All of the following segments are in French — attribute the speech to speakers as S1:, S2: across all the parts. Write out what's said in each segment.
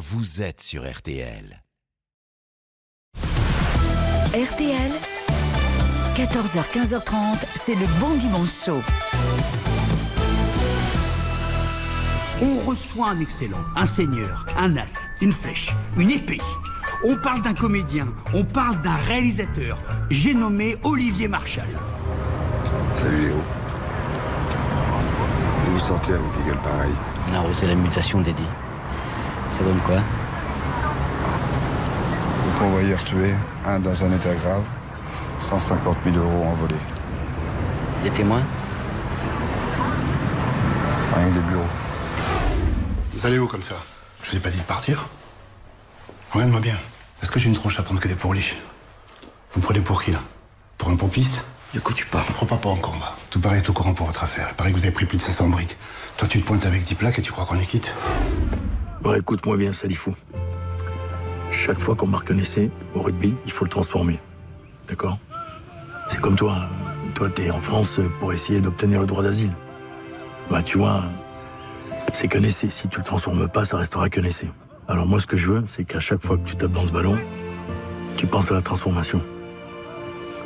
S1: vous êtes sur RTL.
S2: RTL, 14h-15h30, c'est le bon dimanche chaud.
S3: On reçoit un excellent, un seigneur, un as, une flèche, une épée. On parle d'un comédien, on parle d'un réalisateur. J'ai nommé Olivier Marchal.
S4: Salut Léo. Vous vous sentez avec des gueules pareilles?
S5: On a arrosé la mutation d'Eddie. Ça donne quoi
S4: Le convoyeur tué, un dans un état grave, 150 000 euros envolés.
S5: Des témoins
S4: Rien que des bureaux.
S6: Vous allez où comme ça? Je vous ai pas dit de partir Regarde-moi bien. Est-ce que j'ai une tronche à prendre que des pourliches? Vous me prenez pour qui là? Pour un pompiste?
S5: De quoi tu parles
S6: crois pas pas encore va. Tout paraît au courant pour votre affaire. Il paraît que vous avez pris plus de 500 briques. Toi tu te pointes avec 10 plaques et tu crois qu'on est quitte
S7: Bon, écoute-moi bien, Salifou. Chaque fois qu'on marque un essai au rugby, il faut le transformer. D'accord? C'est comme toi. hein. Toi, t'es en France pour essayer d'obtenir le droit d'asile. Bah, tu vois, c'est qu'un essai. Si tu le transformes pas, ça restera qu'un essai. Alors moi, ce que je veux, c'est qu'à chaque fois que tu tapes dans ce ballon, tu penses à la transformation.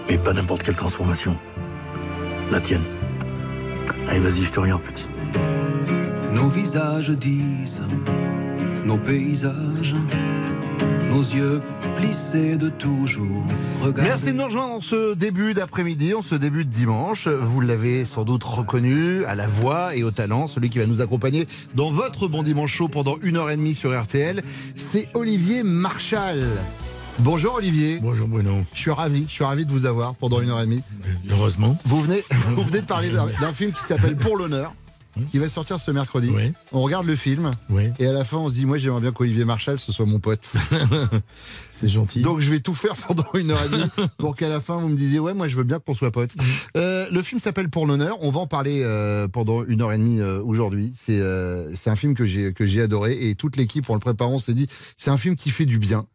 S7: Mais pas n'importe quelle transformation. La tienne. Allez, vas-y, je te regarde, petit.
S8: Nos visages disent, nos paysages, nos yeux plissés de toujours. Regarder.
S9: Merci de nous rejoindre en ce début d'après-midi, en ce début de dimanche. Vous l'avez sans doute reconnu à la voix et au talent, celui qui va nous accompagner dans votre bon dimanche chaud pendant une heure et demie sur RTL, c'est Olivier Marchal. Bonjour Olivier.
S7: Bonjour Bruno.
S9: Je suis ravi, je suis ravi de vous avoir pendant une heure et demie.
S7: Heureusement.
S9: Vous venez, vous venez de parler d'un film qui s'appelle Pour l'honneur, qui va sortir ce mercredi.
S7: Oui.
S9: On regarde le film
S7: Oui.
S9: et à la fin on se dit moi j'aimerais bien qu'Olivier Marchal ce soit mon pote.
S7: C'est gentil.
S9: Donc je vais tout faire pendant une heure et demie pour qu'à la fin vous me disiez ouais moi je veux bien qu'on soit potes. Euh, le film s'appelle Pour l'honneur. On va en parler euh, pendant une heure et demie euh, aujourd'hui. C'est euh, c'est un film que j'ai que j'ai adoré et toute l'équipe en le préparant s'est dit c'est un film qui fait du bien.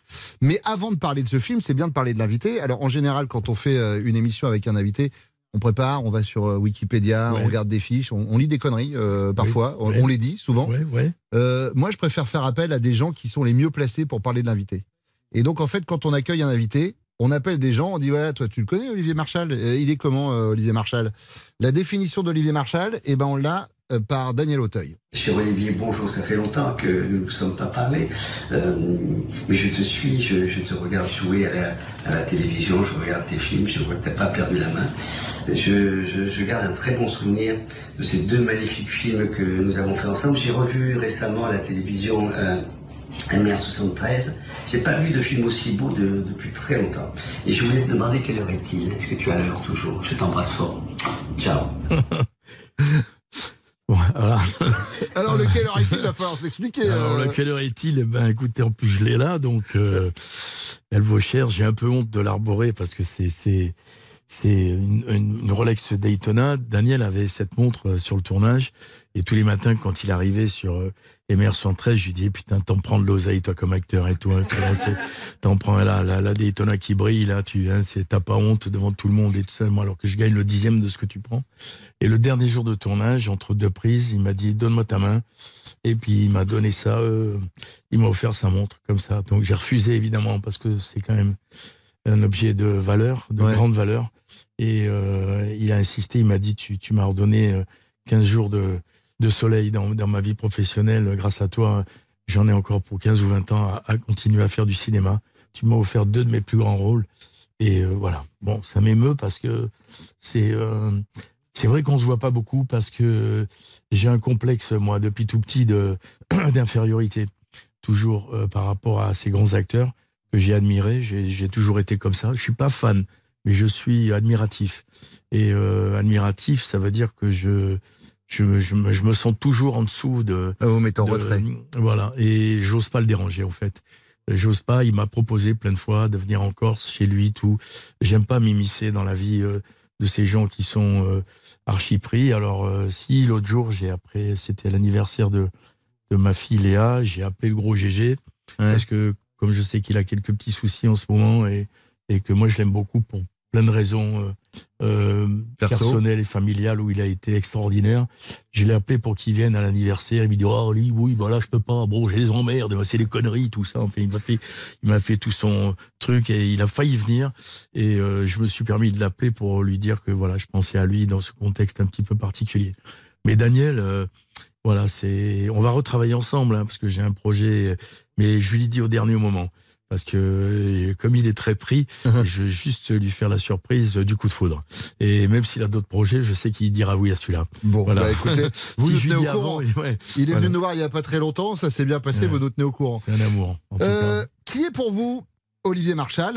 S9: Mais avant de parler de ce film, c'est bien de parler de l'invité. Alors en général quand on fait euh, une émission avec un invité. On prépare, on va sur euh, Wikipédia,
S7: Ouais.
S9: on regarde des fiches, on, on lit des conneries euh, parfois, on-
S7: ouais.
S9: on les dit souvent.
S7: Ouais.
S9: Euh, moi, je préfère faire appel à des gens qui sont les mieux placés pour parler de l'invité. Et donc, en fait, quand on accueille un invité, on appelle des gens, on dit ouais, toi, tu le connais, Olivier Marchal? Il est comment, euh, Olivier Marchal? La définition d'Olivier Marchal, eh ben, on l'a par Daniel Auteuil.
S10: Cher Olivier, bonjour, ça fait longtemps que nous ne nous sommes pas parlé, Euh, mais je te suis, je, je te regarde jouer à la, à la télévision, je regarde tes films, je vois que tu n'as pas perdu la main. Je, je, je garde un très bon souvenir de ces deux magnifiques films que nous avons fait ensemble. J'ai revu récemment à la télévision euh, Amiens 73. J'ai pas vu de film aussi beau de- depuis très longtemps. Et je voulais te demander quelle heure est-il? Est-ce que tu as l'heure toujours? Je t'embrasse fort. Ciao.
S7: Voilà.
S9: Alors, lequel heure est-il Il va falloir s'expliquer.
S7: Alors,
S9: euh,
S7: quelle heure est-il Eh ben, écoutez, en plus, je l'ai là, donc euh, elle vaut cher. J'ai un peu honte de l'arborer parce que c'est c'est c'est une, une- une Rolex Daytona. Daniel avait cette montre euh, sur le tournage et tous les matins, quand il arrivait sur euh, MR 113, je lui disais putain, t'en prends de l'oseille toi comme acteur et tout. hein, T'en prends là, la, la Daytona qui brille là, tu hein, c'est t'as pas honte devant tout le monde et tout ça. Moi, alors que je gagne le dixième de ce que tu prends. Et le dernier jour de tournage, entre deux prises, il m'a dit donne-moi ta main. Et puis il m'a donné ça, euh, il m'a offert sa montre comme ça. Donc j'ai refusé évidemment parce que c'est quand même un objet de valeur, de
S9: Ouais.
S7: grande valeur. Et euh, il a insisté, il m'a dit tu, tu m'as ordonné euh, 15 jours de, de soleil dans, dans ma vie professionnelle. Grâce à toi, j'en ai encore pour 15 ou 20 ans à, continuer à faire du cinéma. Tu m'as offert deux de mes plus grands rôles. Et euh, voilà. Bon, ça m'émeut parce que c'est euh, c'est vrai qu'on se voit pas beaucoup parce que j'ai un complexe moi depuis tout petit d'infériorité toujours euh, par rapport à ces grands acteurs que j'ai admirés. J'ai toujours été comme ça. Je suis pas fan, mais je suis admiratif. Et admiratif, ça veut dire que je je, je, me, je me sens toujours en dessous de.
S9: Vous mettez en
S7: de-
S9: retrait.
S7: Voilà. Et j'ose pas le déranger en fait. J'ose pas. Il m'a proposé plein de fois de venir en Corse chez lui, tout. J'aime pas m'immiscer dans la vie euh, de ces gens qui sont euh, archi pris. Alors euh, si l'autre jour, j'ai après, c'était l'anniversaire de de ma fille Léa, j'ai appelé le gros GG parce que comme je sais qu'il a quelques petits soucis en ce moment et et que moi je l'aime beaucoup pour plein de raisons euh, euh, personnelles et familiales où il a été extraordinaire. Je l'ai appelé pour qu'il vienne à l'anniversaire. Il me dit oh oui, oui, bah là je peux pas. Bon, j'ai des emmerdes, c'est des conneries, tout ça. Enfin, il m'a fait, il m'a fait tout son truc et il a failli venir. Et euh, je me suis permis de l'appeler pour lui dire que voilà, je pensais à lui dans ce contexte un petit peu particulier. Mais Daniel. Euh, voilà, c'est. On va retravailler ensemble hein, parce que j'ai un projet, mais je lui dis au dernier moment parce que euh, comme il est très pris, je vais juste lui faire la surprise du coup de foudre. Et même s'il a d'autres projets, je sais qu'il dira oui à celui-là.
S9: Bon, voilà. bah écoutez, vous nous tenez au courant. il est venu nous voir il n'y a pas très longtemps, ça s'est bien passé, vous nous tenez au courant.
S7: C'est un amour.
S9: Euh, qui est pour vous Olivier Marchal?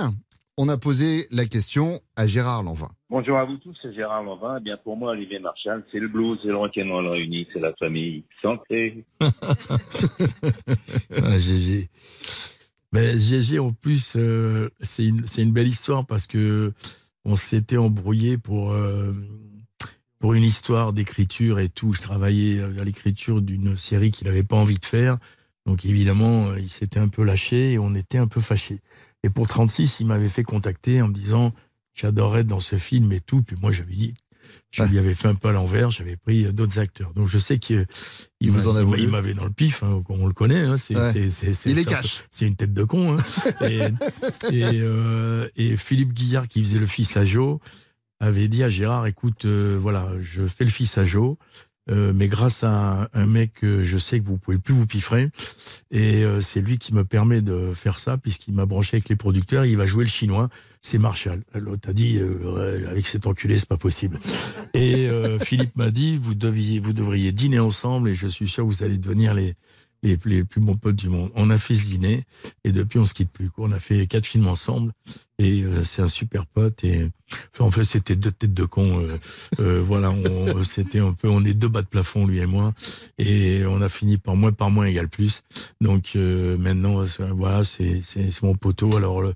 S9: On a posé la question à Gérard Lanvin.
S11: Bonjour à vous tous, c'est Gérard Lanvin. Eh bien pour moi, Olivier Marchal, c'est le blues, c'est le rock'n'roll réuni, c'est la famille. Santé.
S7: ah, GG. Mais GG, en plus, euh, c'est une, une, belle histoire parce que on s'était embrouillé pour, euh, pour une histoire d'écriture et tout. Je travaillais à l'écriture d'une série qu'il n'avait pas envie de faire. Donc évidemment, il s'était un peu lâché et on était un peu fâchés. Et pour 36, il m'avait fait contacter en me disant j'adorerais être dans ce film et tout. Puis moi, j'avais dit, je lui avais fait un peu à l'envers, j'avais pris euh, d'autres acteurs. Donc je sais qu'il il m'avait dans le pif, hein, on le connaît. Hein, c'est,
S9: il est cash.
S7: C'est une tête de con. Hein. et, euh, et, Philippe Guillard, qui faisait le fils à Joe, avait dit à Gérard, écoute, euh, voilà, je fais le fils à Joe. Euh, mais grâce à un, mec que je sais que vous pouvez plus vous piffrer, et euh, c'est lui qui me permet de faire ça puisqu'il m'a branché avec les producteurs. il va jouer le chinois, c'est Marshall. L'autre a dit euh, avec cet enculé c'est pas possible. Et Philippe m'a dit vous deviez, vous devriez dîner ensemble et je suis sûr que vous allez devenir les les, plus bons potes du monde. On a fait ce dîner et depuis on se quitte plus. On a fait quatre films ensemble et euh, c'est un super pote et en fait c'était deux têtes de con. Euh, euh, voilà, c'était un peu, on est deux bas de plafond lui et moi et on a fini par moins par moins égal plus. Donc maintenant voilà c'est c'est mon poteau. Alors le,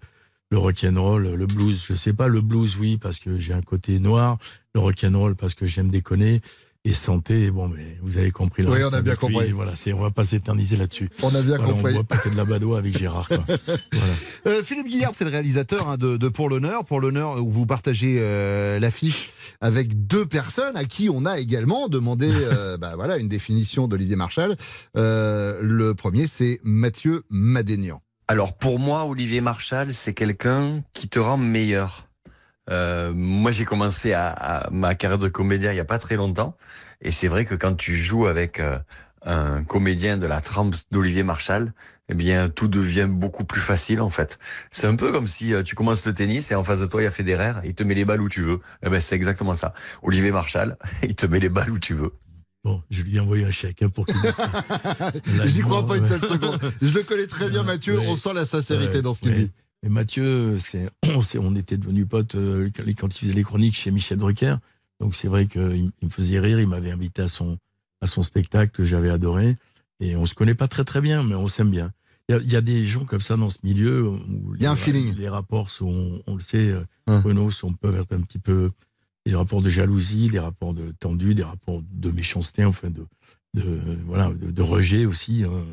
S7: le rock'n'roll, le blues, je sais pas, le blues oui parce que j'ai un côté noir, le rock'n'roll parce que j'aime déconner et santé. Bon, mais vous avez compris.
S9: oui, on a bien compris.
S7: Voilà, c'est, on va pas s'éterniser là-dessus.
S9: On a bien compris.
S7: On voit pas que de la badoie avec Gérard. Quoi.
S9: voilà. euh, Philippe Guillard, c'est le réalisateur hein, de, de, Pour l'honneur. Pour l'honneur, où vous partagez euh, l'affiche avec deux personnes à qui on a également demandé, euh, bah, voilà, une définition d'Olivier Marchal. Euh, le premier, c'est Mathieu Madénian.
S12: Alors pour moi, Olivier Marchal, c'est quelqu'un qui te rend meilleur. Euh, moi, j'ai commencé à, ma carrière de comédien il y a pas très longtemps, et c'est vrai que quand tu joues avec euh, un comédien de la trempe d'Olivier Marchal, eh bien, tout devient beaucoup plus facile en fait. C'est un peu comme si euh, tu commences le tennis et en face de toi il y a Federer, il te met les balles où tu veux. Eh ben, c'est exactement ça. Olivier Marchal, il te met les balles où tu veux.
S7: Bon, je lui ai envoyé un chèque hein, pour qu'il
S9: J'y crois pas une seule seconde. Je le connais très bien, Mathieu. On sent la sincérité dans ce qu'il dit.
S7: Et Mathieu, c'est, on, était devenus potes euh, quand il faisait les chroniques chez Michel Drucker. Donc c'est vrai qu'il me faisait rire, il m'avait invité à son, à son spectacle que j'avais adoré. Et on se connaît pas très très bien, mais on s'aime bien. Il y, a des gens comme ça dans ce milieu
S9: où il y a un
S7: les,
S9: feeling.
S7: Les rapports sont, on le sait, euh, hein. Sont peuvent être un petit peu des rapports de jalousie, des rapports de tendus, des rapports de méchanceté, enfin de, de voilà, de, rejet aussi. Hein.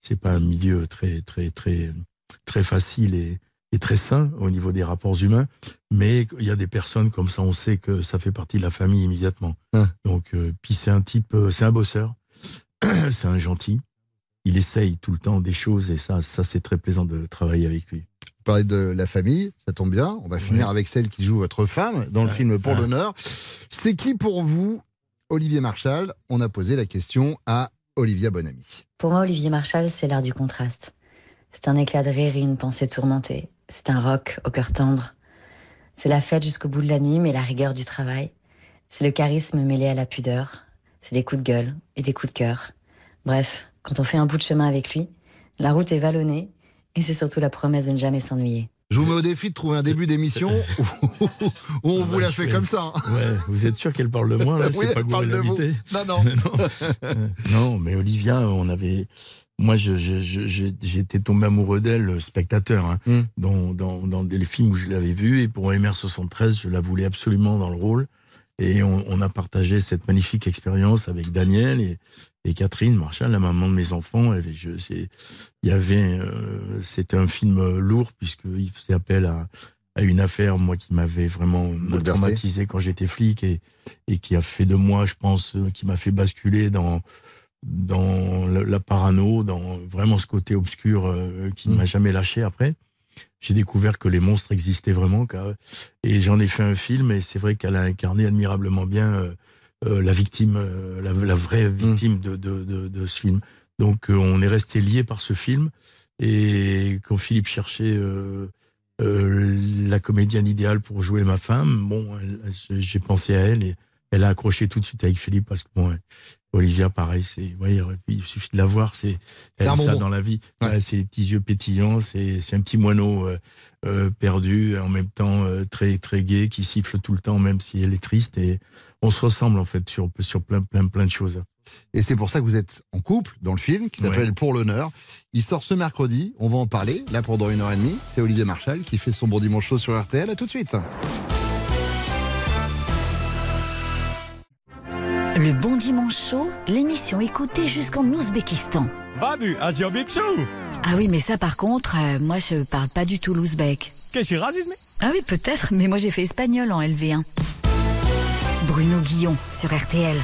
S7: C'est pas un milieu très très très très facile et, très sain au niveau des rapports humains, mais il y a des personnes comme ça, on sait que ça fait partie de la famille immédiatement. Donc, euh, puis c'est un type, euh, c'est un bosseur, c'est un gentil. Il essaye tout le temps des choses et ça, ça c'est très plaisant de travailler avec lui.
S9: Vous parlez de la famille, ça tombe bien. On va finir avec celle qui joue votre femme dans le film Pour l'honneur. C'est qui pour vous, Olivier Marchal? On a posé la question à Olivia Bonamy.
S13: Pour moi, Olivier Marchal, c'est l'art du contraste. C'est un éclat de rire et une pensée tourmentée. C'est un rock au cœur tendre. C'est la fête jusqu'au bout de la nuit, mais la rigueur du travail. C'est le charisme mêlé à la pudeur. C'est des coups de gueule et des coups de cœur. Bref, quand on fait un bout de chemin avec lui, la route est vallonnée et c'est surtout la promesse de ne jamais s'ennuyer.
S9: Je vous mets au défi de trouver un début d'émission où, on vous la fait comme ça.
S7: Ouais, vous êtes sûr qu'elle parle de moi là
S9: oui,
S7: pas
S9: que vous
S7: Non, non. non. non, mais Olivia, on avait, moi, j'étais tombé amoureux d'elle, spectateur, hein, mm. dans, dans, dans des films où je l'avais vue. Et pour MR73, je la voulais absolument dans le rôle. Et on, on a partagé cette magnifique expérience avec Daniel et, et, Catherine Marshall, la maman de mes enfants. Il y avait, euh, c'était un film lourd puisqu'il faisait appel à, à une affaire, moi, qui m'avait vraiment traumatisé quand j'étais flic et, et qui a fait de moi, je pense, euh, qui m'a fait basculer dans, dans la, la parano, dans vraiment ce côté obscur euh, qui ne m'a jamais lâché après. J'ai découvert que les monstres existaient vraiment. et j'en ai fait un film et c'est vrai qu'elle a incarné admirablement bien euh, euh, la victime, euh, la, la vraie victime de, de, de, de ce film. Donc euh, on est resté liés par ce film. Et quand Philippe cherchait euh, euh, la comédienne idéale pour jouer ma femme, bon, j'ai- pensé à elle et elle a accroché tout de suite avec Philippe parce que bon, Olivia, pareil, c'est, ouais, il suffit de la voir, c'est, elle a ça dans la vie. Ouais, c'est les petits yeux pétillants, c'est, un petit moineau euh, euh, perdu, en même temps euh, très très gai, qui siffle tout le temps, même si elle est triste. Et on se ressemble en fait sur sur plein plein plein de choses.
S9: Et c'est pour ça que vous êtes en couple dans le film qui s'appelle
S7: Ouais.
S9: Pour l'honneur. Il sort ce mercredi. On va en parler là pendant une heure et demie. C'est Olivier Marchal qui fait son bon dimanche chaud sur RTL. À tout de suite.
S2: Le Bon Dimanche Chaud, l'émission écoutée jusqu'en Ouzbékistan.
S14: Babu,
S2: Ah oui, mais ça par contre, euh, moi je parle pas du tout l'ouzbek.
S14: Qu'est-ce que racisme
S2: Ah oui, peut-être, mais moi j'ai fait espagnol en LV1. Bruno Guillon sur RTL.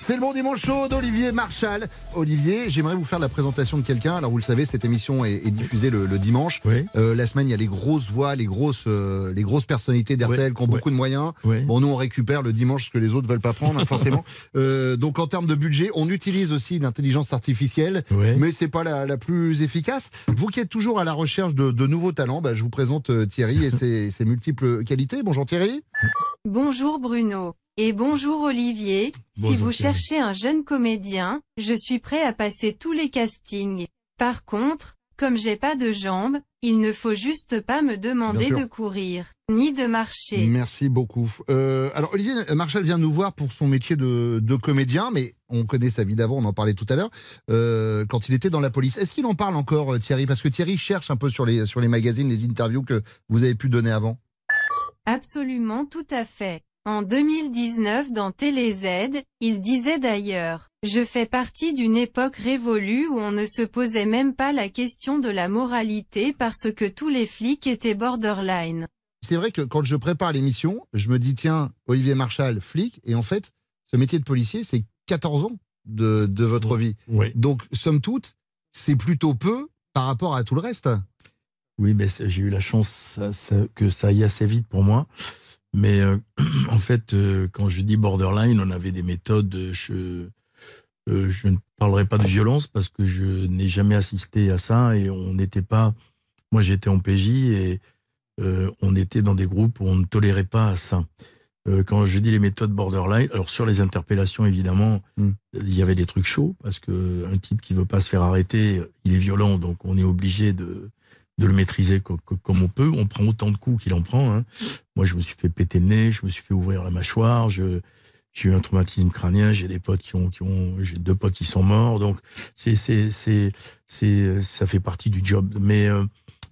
S9: C'est le bon dimanche chaud d'Olivier Marchal. Olivier, j'aimerais vous faire la présentation de quelqu'un. Alors vous le savez, cette émission est, est diffusée le, le dimanche. Euh, la semaine, il y a les grosses voix, les grosses, euh, les grosses personnalités d'RTL qui ont beaucoup de moyens. Bon, nous on récupère le dimanche ce que les autres veulent pas prendre, hein, forcément. Euh, donc en termes de budget, on utilise aussi l'intelligence artificielle, mais c'est pas la, la plus efficace. Vous qui êtes toujours à la recherche de, de nouveaux talents, bah, je vous présente Thierry et ses, ses multiples qualités. Bonjour Thierry.
S15: Bonjour Bruno. Et bonjour Olivier. si
S9: Bonjour
S15: vous
S9: Thierry.
S15: cherchez un jeune comédien, je suis prêt à passer tous les castings. Par contre, comme j'ai pas de jambes, il ne faut juste pas me demander de courir, ni de marcher.
S9: Merci beaucoup. Euh, alors Olivier Marchal vient nous voir pour son métier de, de comédien, mais on connaît sa vie d'avant, on en parlait tout à l'heure, euh, quand il était dans la police. Est-ce qu'il en parle encore euh, Thierry? Parce que Thierry cherche un peu sur les, sur les magazines, les interviews que vous avez pu donner avant.
S15: Absolument tout à fait. En 2019 dans Télé Z, il disait d'ailleurs, je fais partie d'une époque révolue où on ne se posait même pas la question de la moralité parce que tous les flics étaient borderline.
S9: C'est vrai que quand je prépare l'émission, je me dis, tiens, Olivier Marchal, flic, et en fait, ce métier de policier, c'est 14 ans de, de votre vie. Donc, somme toute, c'est plutôt peu par rapport à tout le reste.
S7: Oui, mais j'ai eu la chance ça- ça- que ça aille assez vite pour moi. Mais euh, en fait, euh, quand je dis borderline, on avait des méthodes. euh, Je, euh, je ne parlerai pas de violence parce que je n'ai jamais assisté à ça et on n'était pas. Moi, j'étais en PJ et on était dans des groupes où on ne tolérait pas ça. Quand je dis les méthodes borderline, alors sur les interpellations, évidemment, il y avait des trucs chauds parce que un type qui veut pas se faire arrêter, il est violent, donc on est obligé de, de le maîtriser co- co- comme on peut. On prend autant de coups qu'il en prend. hein. Moi, je me suis fait péter le nez, je me suis fait ouvrir la mâchoire, j'ai eu un traumatisme crânien, j'ai des potes qui ont, qui ont j'ai deux potes qui sont morts, donc c'est c'est c'est c'est ça fait partie du job. Mais euh,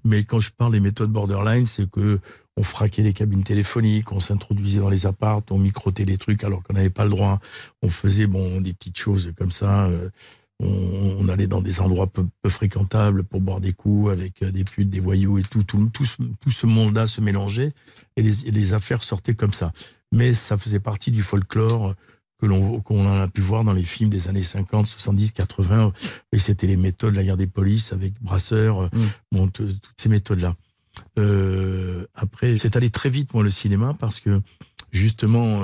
S7: mais quand je parle des méthodes borderline, c'est que on fraquait les cabines téléphoniques, on s'introduisait dans les appartes, on microtait les trucs alors qu'on n'avait pas le droit. On faisait bon des petites choses comme ça. euh, on, on allait dans des endroits peu, peu fréquentables pour boire des coups avec euh, des putes, des voyous et tout. Tout, tout, ce, tout ce monde-là se mélangeait et les, et les affaires sortaient comme ça. Mais ça faisait partie du folklore que l'on qu'on a pu voir dans les films des années 50, 70, 80. Et c'était les méthodes de la guerre des polices avec Brasseur, euh, bon, toutes ces méthodes-là. Euh, après, c'est allé très vite, moi, le cinéma, parce que justement,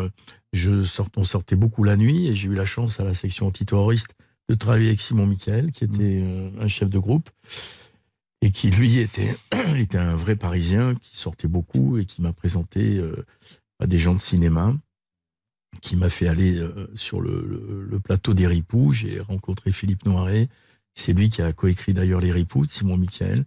S7: je sort, on sortait beaucoup la nuit et j'ai eu la chance à la section antiterroriste de travailler avec Simon Michael, qui était euh, un chef de groupe et qui, lui, était, était un vrai Parisien qui sortait beaucoup et qui m'a présenté euh, à des gens de cinéma qui m'a fait aller euh, sur le, le- le plateau des Ripoux. J'ai rencontré Philippe Noiret. C'est lui qui a coécrit d'ailleurs Les Ripoux de Simon Michael.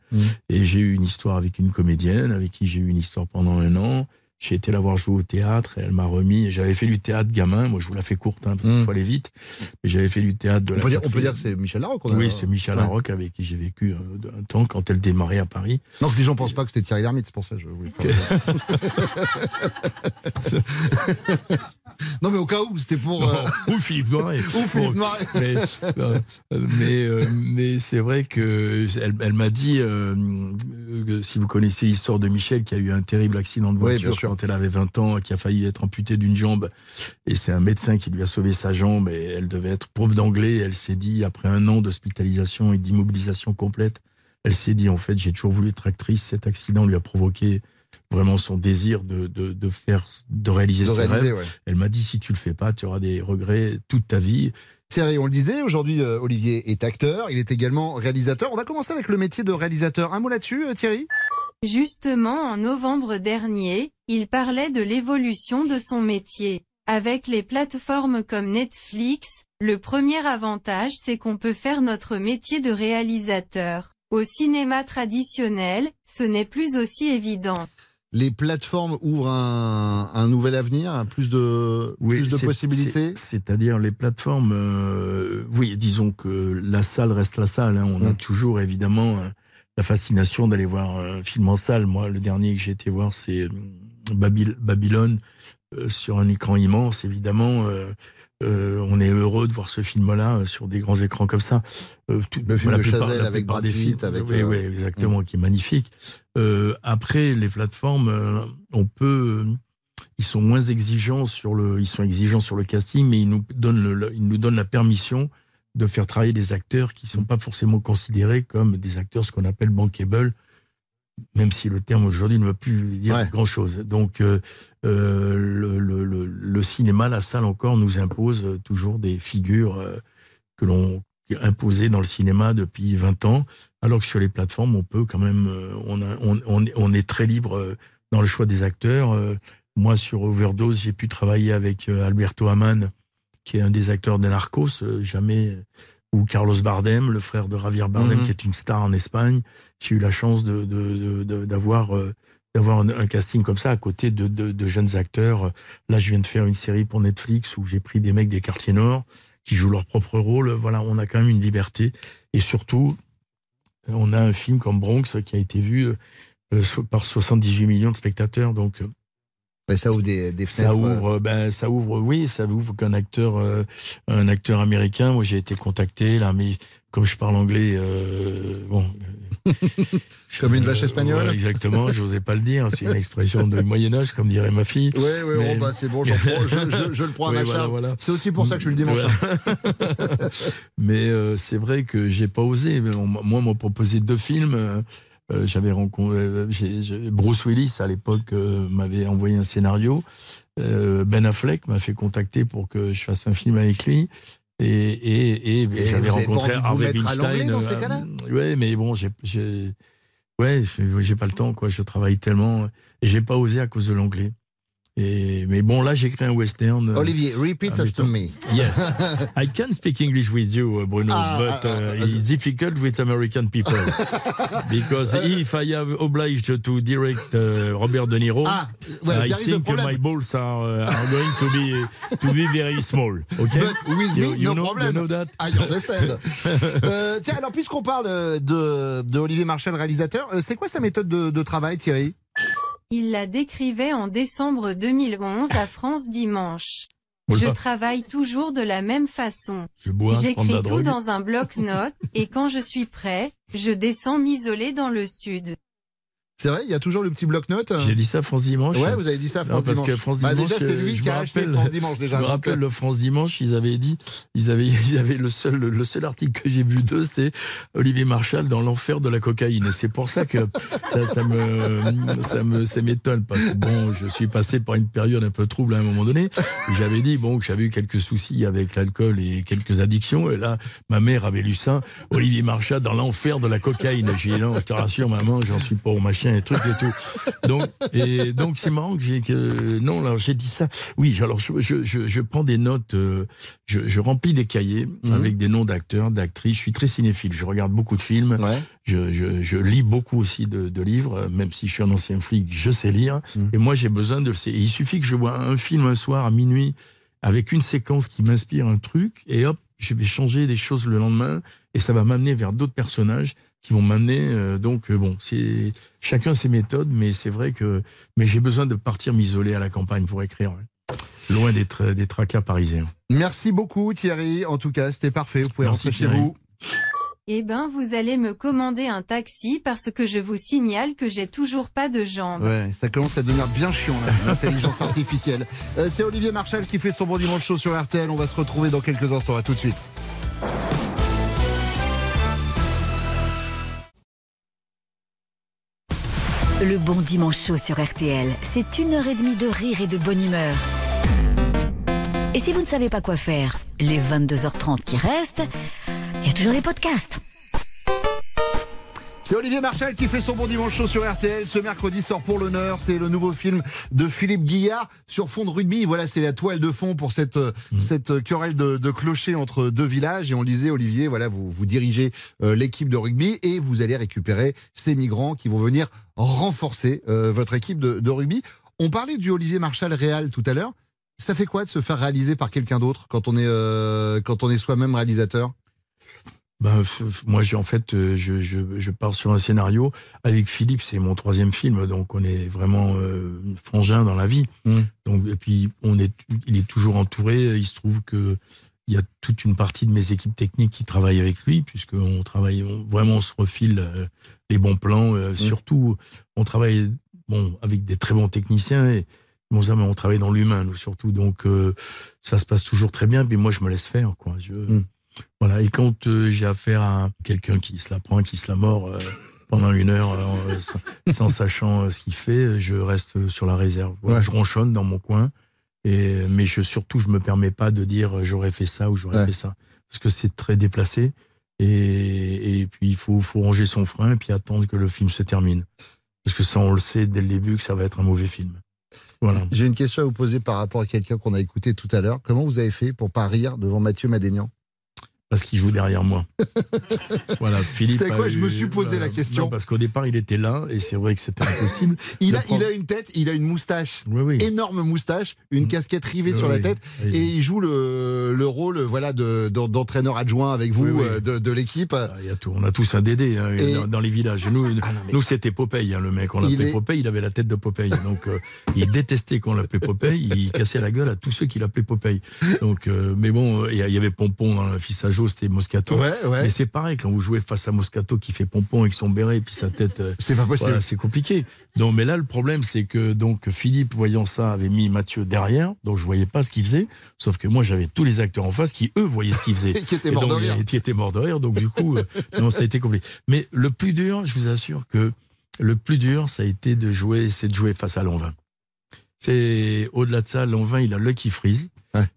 S7: Et j'ai eu une histoire avec une comédienne avec qui j'ai eu une histoire pendant un an. J'ai été la voir jouer au théâtre et elle m'a remis. J'avais fait du théâtre gamin. Moi, je vous la fais courte hein, parce qu'il faut aller vite. Mais j'avais fait du théâtre de
S9: On
S7: la.
S9: peut, dire, on peut dire que c'est Michel Larocque. a-
S7: Oui, c'est Michel
S9: Ouais.
S7: Larocque avec qui j'ai vécu euh, un temps quand elle démarrait à Paris.
S9: Non, que les gens pensent pas que c'était Thierry Lhermitte, c'est pour ça que je voulais faire Non, mais au cas où, c'était pour. euh,
S7: Ou Philippe Noiret.
S9: Ou Philippe Noiret.
S7: Mais, mais, euh, mais c'est vrai que elle, elle m'a dit, euh, euh, si vous connaissez l'histoire de Michel, qui a eu un terrible accident de voiture quand elle avait 20 ans, qui a failli être amputée d'une jambe, et c'est un médecin qui lui a sauvé sa jambe, et elle devait être prof d'anglais, elle s'est dit, après un an d'hospitalisation et d'immobilisation complète, elle s'est dit, en fait, j'ai toujours voulu être actrice, cet accident lui a provoqué vraiment son désir de, de, de faire, de réaliser
S9: De
S7: ses
S9: réaliser,
S7: rêves.
S9: ouais.
S7: Elle m'a dit, si tu le fais pas, tu auras des regrets toute ta vie.
S9: Thierry, on le disait, aujourd'hui, euh, Olivier est acteur, il est également réalisateur. On va commencer avec le métier de réalisateur. Un mot là-dessus, euh, Thierry?
S15: Justement en novembre dernier, il parlait de l'évolution de son métier. Avec les plateformes comme Netflix, le premier avantage c'est qu'on peut faire notre métier de réalisateur. Au cinéma traditionnel, ce n'est plus aussi évident.
S9: Les plateformes ouvrent un, un nouvel avenir, plus de, plus de
S7: c'est-
S9: possibilités
S7: c'est- C'est-à-dire les plateformes, euh, oui, disons que la salle reste la salle. hein. On a toujours évidemment euh, la fascination d'aller voir un film en salle. Moi, le dernier que j'ai été voir, c'est euh, Babyl- Babylone euh, sur un écran immense. Évidemment, euh, euh, on est heureux de voir ce film-là euh, sur des grands écrans comme ça. Euh, tout-
S9: Le film
S7: la
S9: de
S7: plupart-
S9: Chazelle avec Brad Pitt, avec,
S7: oui,
S9: euh,
S7: oui, exactement, qui est magnifique. Euh, après, les plateformes, euh, on peut, euh, ils sont moins exigeants sur le, ils sont exigeants sur le casting, mais ils nous donnent, le- ils nous donnent la permission de faire travailler des acteurs qui sont pas forcément considérés comme des acteurs ce qu'on appelle bankable, même si le terme aujourd'hui ne veut plus dire grand chose. Donc, euh, euh, le, le- le- le cinéma, la salle encore, nous impose toujours des figures euh, que l'on imposées dans le cinéma depuis 20 ans, alors que sur les plateformes, on peut quand même, on, a- on, on est- on est très libre dans le choix des acteurs. Moi, sur Overdose, j'ai pu travailler avec Alberto Aman, qui est un des acteurs de Narcos, jamais, ou Carlos Bardem, le frère de Javier Bardem,
S9: Mhm.
S7: qui est une star en Espagne. J'ai eu la chance de, de- de- de- d'avoir euh, d'avoir un, un casting comme ça à côté de, de- de jeunes acteurs. Là, je viens de faire une série pour Netflix où j'ai pris des mecs des quartiers nord qui jouent leur propre rôle. Voilà, on a quand même une liberté. Et surtout, on a un film comme Bronx qui a été vu euh, par 78 millions de spectateurs. Donc, euh,
S9: ça ouvre des, des
S7: ça
S9: fenêtres. euh,
S7: ouvre, ben, ça ouvre, oui, ça ouvre qu'un acteur, euh, un acteur américain. Moi, j'ai été contacté là, mais comme je parle anglais, euh, bon.
S9: Comme une vache espagnole
S7: ouais, Exactement, j'osais pas le dire. C'est une expression de Moyen Âge, comme dirait ma fille.
S9: Oui, oui,
S7: Mais-
S9: bah, c'est bon, prends- je, je- je le prends à
S7: Oui,
S9: ma
S7: voilà,
S9: charge.
S7: voilà.
S9: C'est aussi pour ça que je le dimanche.
S7: Ouais. Mais euh, c'est vrai que j'ai pas osé. Moi, on m'a proposé deux films. Euh, euh, J'avais rencontré euh, j'ai- Bruce Willis à l'époque euh, m'avait envoyé un scénario. Euh, ben Affleck m'a fait contacter pour que je fasse un film avec lui. Et, et, et,
S9: Et
S7: j'avais rencontré Harvey Weinstein.
S9: dans ces
S7: euh,
S9: cas-là?
S7: Ouais, mais bon, j'ai, ouais, pas le temps, quoi. Je travaille tellement et j'ai pas osé à cause de l'anglais. Et mais bon, là, créé un western. euh,
S9: Olivier, repeat after me.
S7: Yes, I can speak English with you, uh, Bruno,
S9: Ah,
S7: but
S9: ah, ah,
S7: uh, it's difficult with American people because if I have obliged to direct uh, Robert De Niro,
S9: Ah, ouais,
S7: I think my balls are, uh, are going to be to be very small. Okay,
S9: But with
S7: you,
S9: me,
S7: you
S9: no
S7: know,
S9: problem.
S7: You know that?
S9: I understand. Euh, tiens, alors puisqu'on parle euh, de, de Olivier Marchal, réalisateur, euh, c'est quoi sa méthode de, de travail, Thierry?
S15: Il la décrivait en décembre 2011 à France Dimanche. Je travaille toujours de la même façon. J'écris tout dans un bloc-notes, et quand je suis prêt, je descends m'isoler dans le sud.
S9: C'est vrai, il y a toujours le petit bloc-notes
S7: J'ai dit ça France Dimanche.
S9: Ouais, vous avez dit ça,
S7: Non,
S9: France
S7: parce
S9: Dimanche.
S7: que France
S9: Bah,
S7: Dimanche,
S9: déjà, c'est
S7: euh,
S9: lui
S7: je
S9: qui a acheté
S7: rappelle-
S9: France Dimanche, déjà.
S7: Je me rappelle
S9: euh,
S7: le France Dimanche, ils avaient dit, ils avaient, ils avaient le seul, le seul article que j'ai vu d'eux, c'est Olivier Marchal dans l'enfer de la cocaïne. Et c'est pour ça que ça, ça me, ça me, ça m'étonne parce que bon, je suis passé par une période un peu trouble à un moment donné. J'avais dit bon, que j'avais eu quelques soucis avec l'alcool et quelques addictions. Et là, ma mère avait lu ça, Olivier Marchal dans l'enfer de la cocaïne. J'ai dit non, je te rassure, maman, j'en suis pas au machin et trucs et tout. Donc, et donc c'est marrant que j'ai que non, alors j'ai dit ça. Oui, alors je, je, je, je prends des notes, euh, je, je remplis des cahiers avec des noms d'acteurs, d'actrices. Je suis très cinéphile. Je regarde beaucoup de films. Je, je, je lis beaucoup aussi de, de livres, même si je suis un ancien flic, je sais lire. Et moi, j'ai besoin de le. Et il suffit que je vois un film un soir à minuit avec une séquence qui m'inspire un truc, et hop, je vais changer des choses le lendemain, et ça va m'amener vers d'autres personnages qui vont m'amener. euh, donc euh, bon, c'est chacun ses méthodes, mais c'est vrai que. Mais j'ai besoin de partir m'isoler à la campagne pour écrire, ouais. loin des, tra- des tracas parisiens.
S9: Merci beaucoup, Thierry. En tout cas, c'était parfait. Vous pouvez
S7: Merci,
S9: rentrer chez vous.
S15: Eh ben vous allez me commander un taxi parce que je vous signale que j'ai toujours pas de jambes.
S9: Ouais, ça commence à devenir bien chiant, l'intelligence artificielle. Euh, c'est Olivier Marchal qui fait son bon dimanche chaud sur RTL. On va se retrouver dans quelques instants. À tout de suite.
S2: Le bon dimanche chaud sur RTL, c'est une heure et demie de rire et de bonne humeur. Et si vous ne savez pas quoi faire, les 22h30 qui restent, il y a toujours les podcasts.
S9: C'est Olivier Marchal qui fait son bon dimanche chaud sur RTL. Ce mercredi sort pour l'honneur. C'est le nouveau film de Philippe Guillard sur fond de rugby. Voilà, c'est la toile de fond pour cette, cette querelle de, de clocher entre deux villages. Et on disait, Olivier, voilà, vous, vous dirigez euh, l'équipe de rugby et vous allez récupérer ces migrants qui vont venir renforcer euh, votre équipe de, de rugby. On parlait du Olivier Marchal réal tout à l'heure. Ça fait quoi de se faire réaliser par quelqu'un d'autre quand on est, euh, quand on est soi-même réalisateur?
S7: Ben, moi, j'ai en fait, euh, je, je, je pars sur un scénario avec Philippe. C'est mon troisième film, donc on est vraiment euh, frangin dans la vie.
S9: Mm.
S7: Donc, et puis, on est, il est toujours entouré. Il se trouve que il y a toute une partie de mes équipes techniques qui travaillent avec lui, puisqu'on travaille on- vraiment, on se refile euh, les bons plans. euh, Surtout, on travaille bon avec des très bons techniciens et bon ça, mais on travaille dans l'humain, nous surtout. Donc, euh, ça se passe toujours très bien. Puis moi, je me laisse faire, quoi. Je, voilà. Et quand euh, j'ai affaire à quelqu'un qui se la prend, qui se la mord euh, pendant une heure, euh, sans, sans sachant ce qu'il fait, je reste sur la réserve. Voilà, Je ronchonne dans mon coin. Et, mais je, surtout, je me permets pas de dire j'aurais fait ça ou j'aurais
S9: Ouais.
S7: fait ça. Parce que c'est très déplacé. Et, et puis, il faut, faut ranger son frein et puis attendre que le film se termine. Parce que ça, on le sait dès le début que ça va être un mauvais film. Voilà.
S9: J'ai une question à vous poser par rapport à quelqu'un qu'on a écouté tout à l'heure. Comment vous avez fait pour pas rire devant Mathieu Madénian?
S7: Parce qu'il joue derrière moi. voilà, Philippe.
S9: C'est quoi, je me suis posé la question.
S7: Non, parce qu'au départ, il était là et c'est vrai que c'était impossible.
S9: Il a,
S7: prof-
S9: il a une tête, il a une moustache,
S7: Oui, oui.
S9: énorme moustache, une casquette rivée
S7: Oui,
S9: sur la tête, et il joue le, le rôle voilà de d'en- d'entraîneur adjoint avec vous euh, de, de l'équipe.
S7: Il y a tout. On a tous un Dédé hein,
S9: Et-
S7: dans, dans les villages. Et nous, nous c'était Popeye, hein, le mec. On l'appelait
S9: est-
S7: Popeye, il avait la tête de Popeye. Donc, euh, il détestait qu'on l'appelait Popeye. Il cassait la gueule à tous ceux qui l'appelaient Popeye. Donc, euh, mais bon, il y a- il y avait Pompon dans le fils à C'était Moscato.
S9: Ouais, ouais.
S7: Mais c'est pareil, quand vous jouez face à Moscato qui fait Pompon avec son béret et puis sa tête. euh,
S9: C'est pas possible.
S7: voilà, c'est compliqué. Donc, mais là, le problème, c'est que donc Philippe, voyant ça, avait mis Mathieu derrière, donc je voyais pas ce qu'il faisait. Sauf que moi, j'avais tous les acteurs en face qui, eux, voyaient ce qu'il faisait.
S9: Qui étaient morts de rire.
S7: Qui étaient morts de rire. Donc, du coup, euh, non, ça a été compliqué. Mais le plus dur, je vous assure que le plus dur, ça a été de jouer, c'est de jouer face à Lanvin. C'est au-delà de ça, Lanvin, il a l'œil qui frise.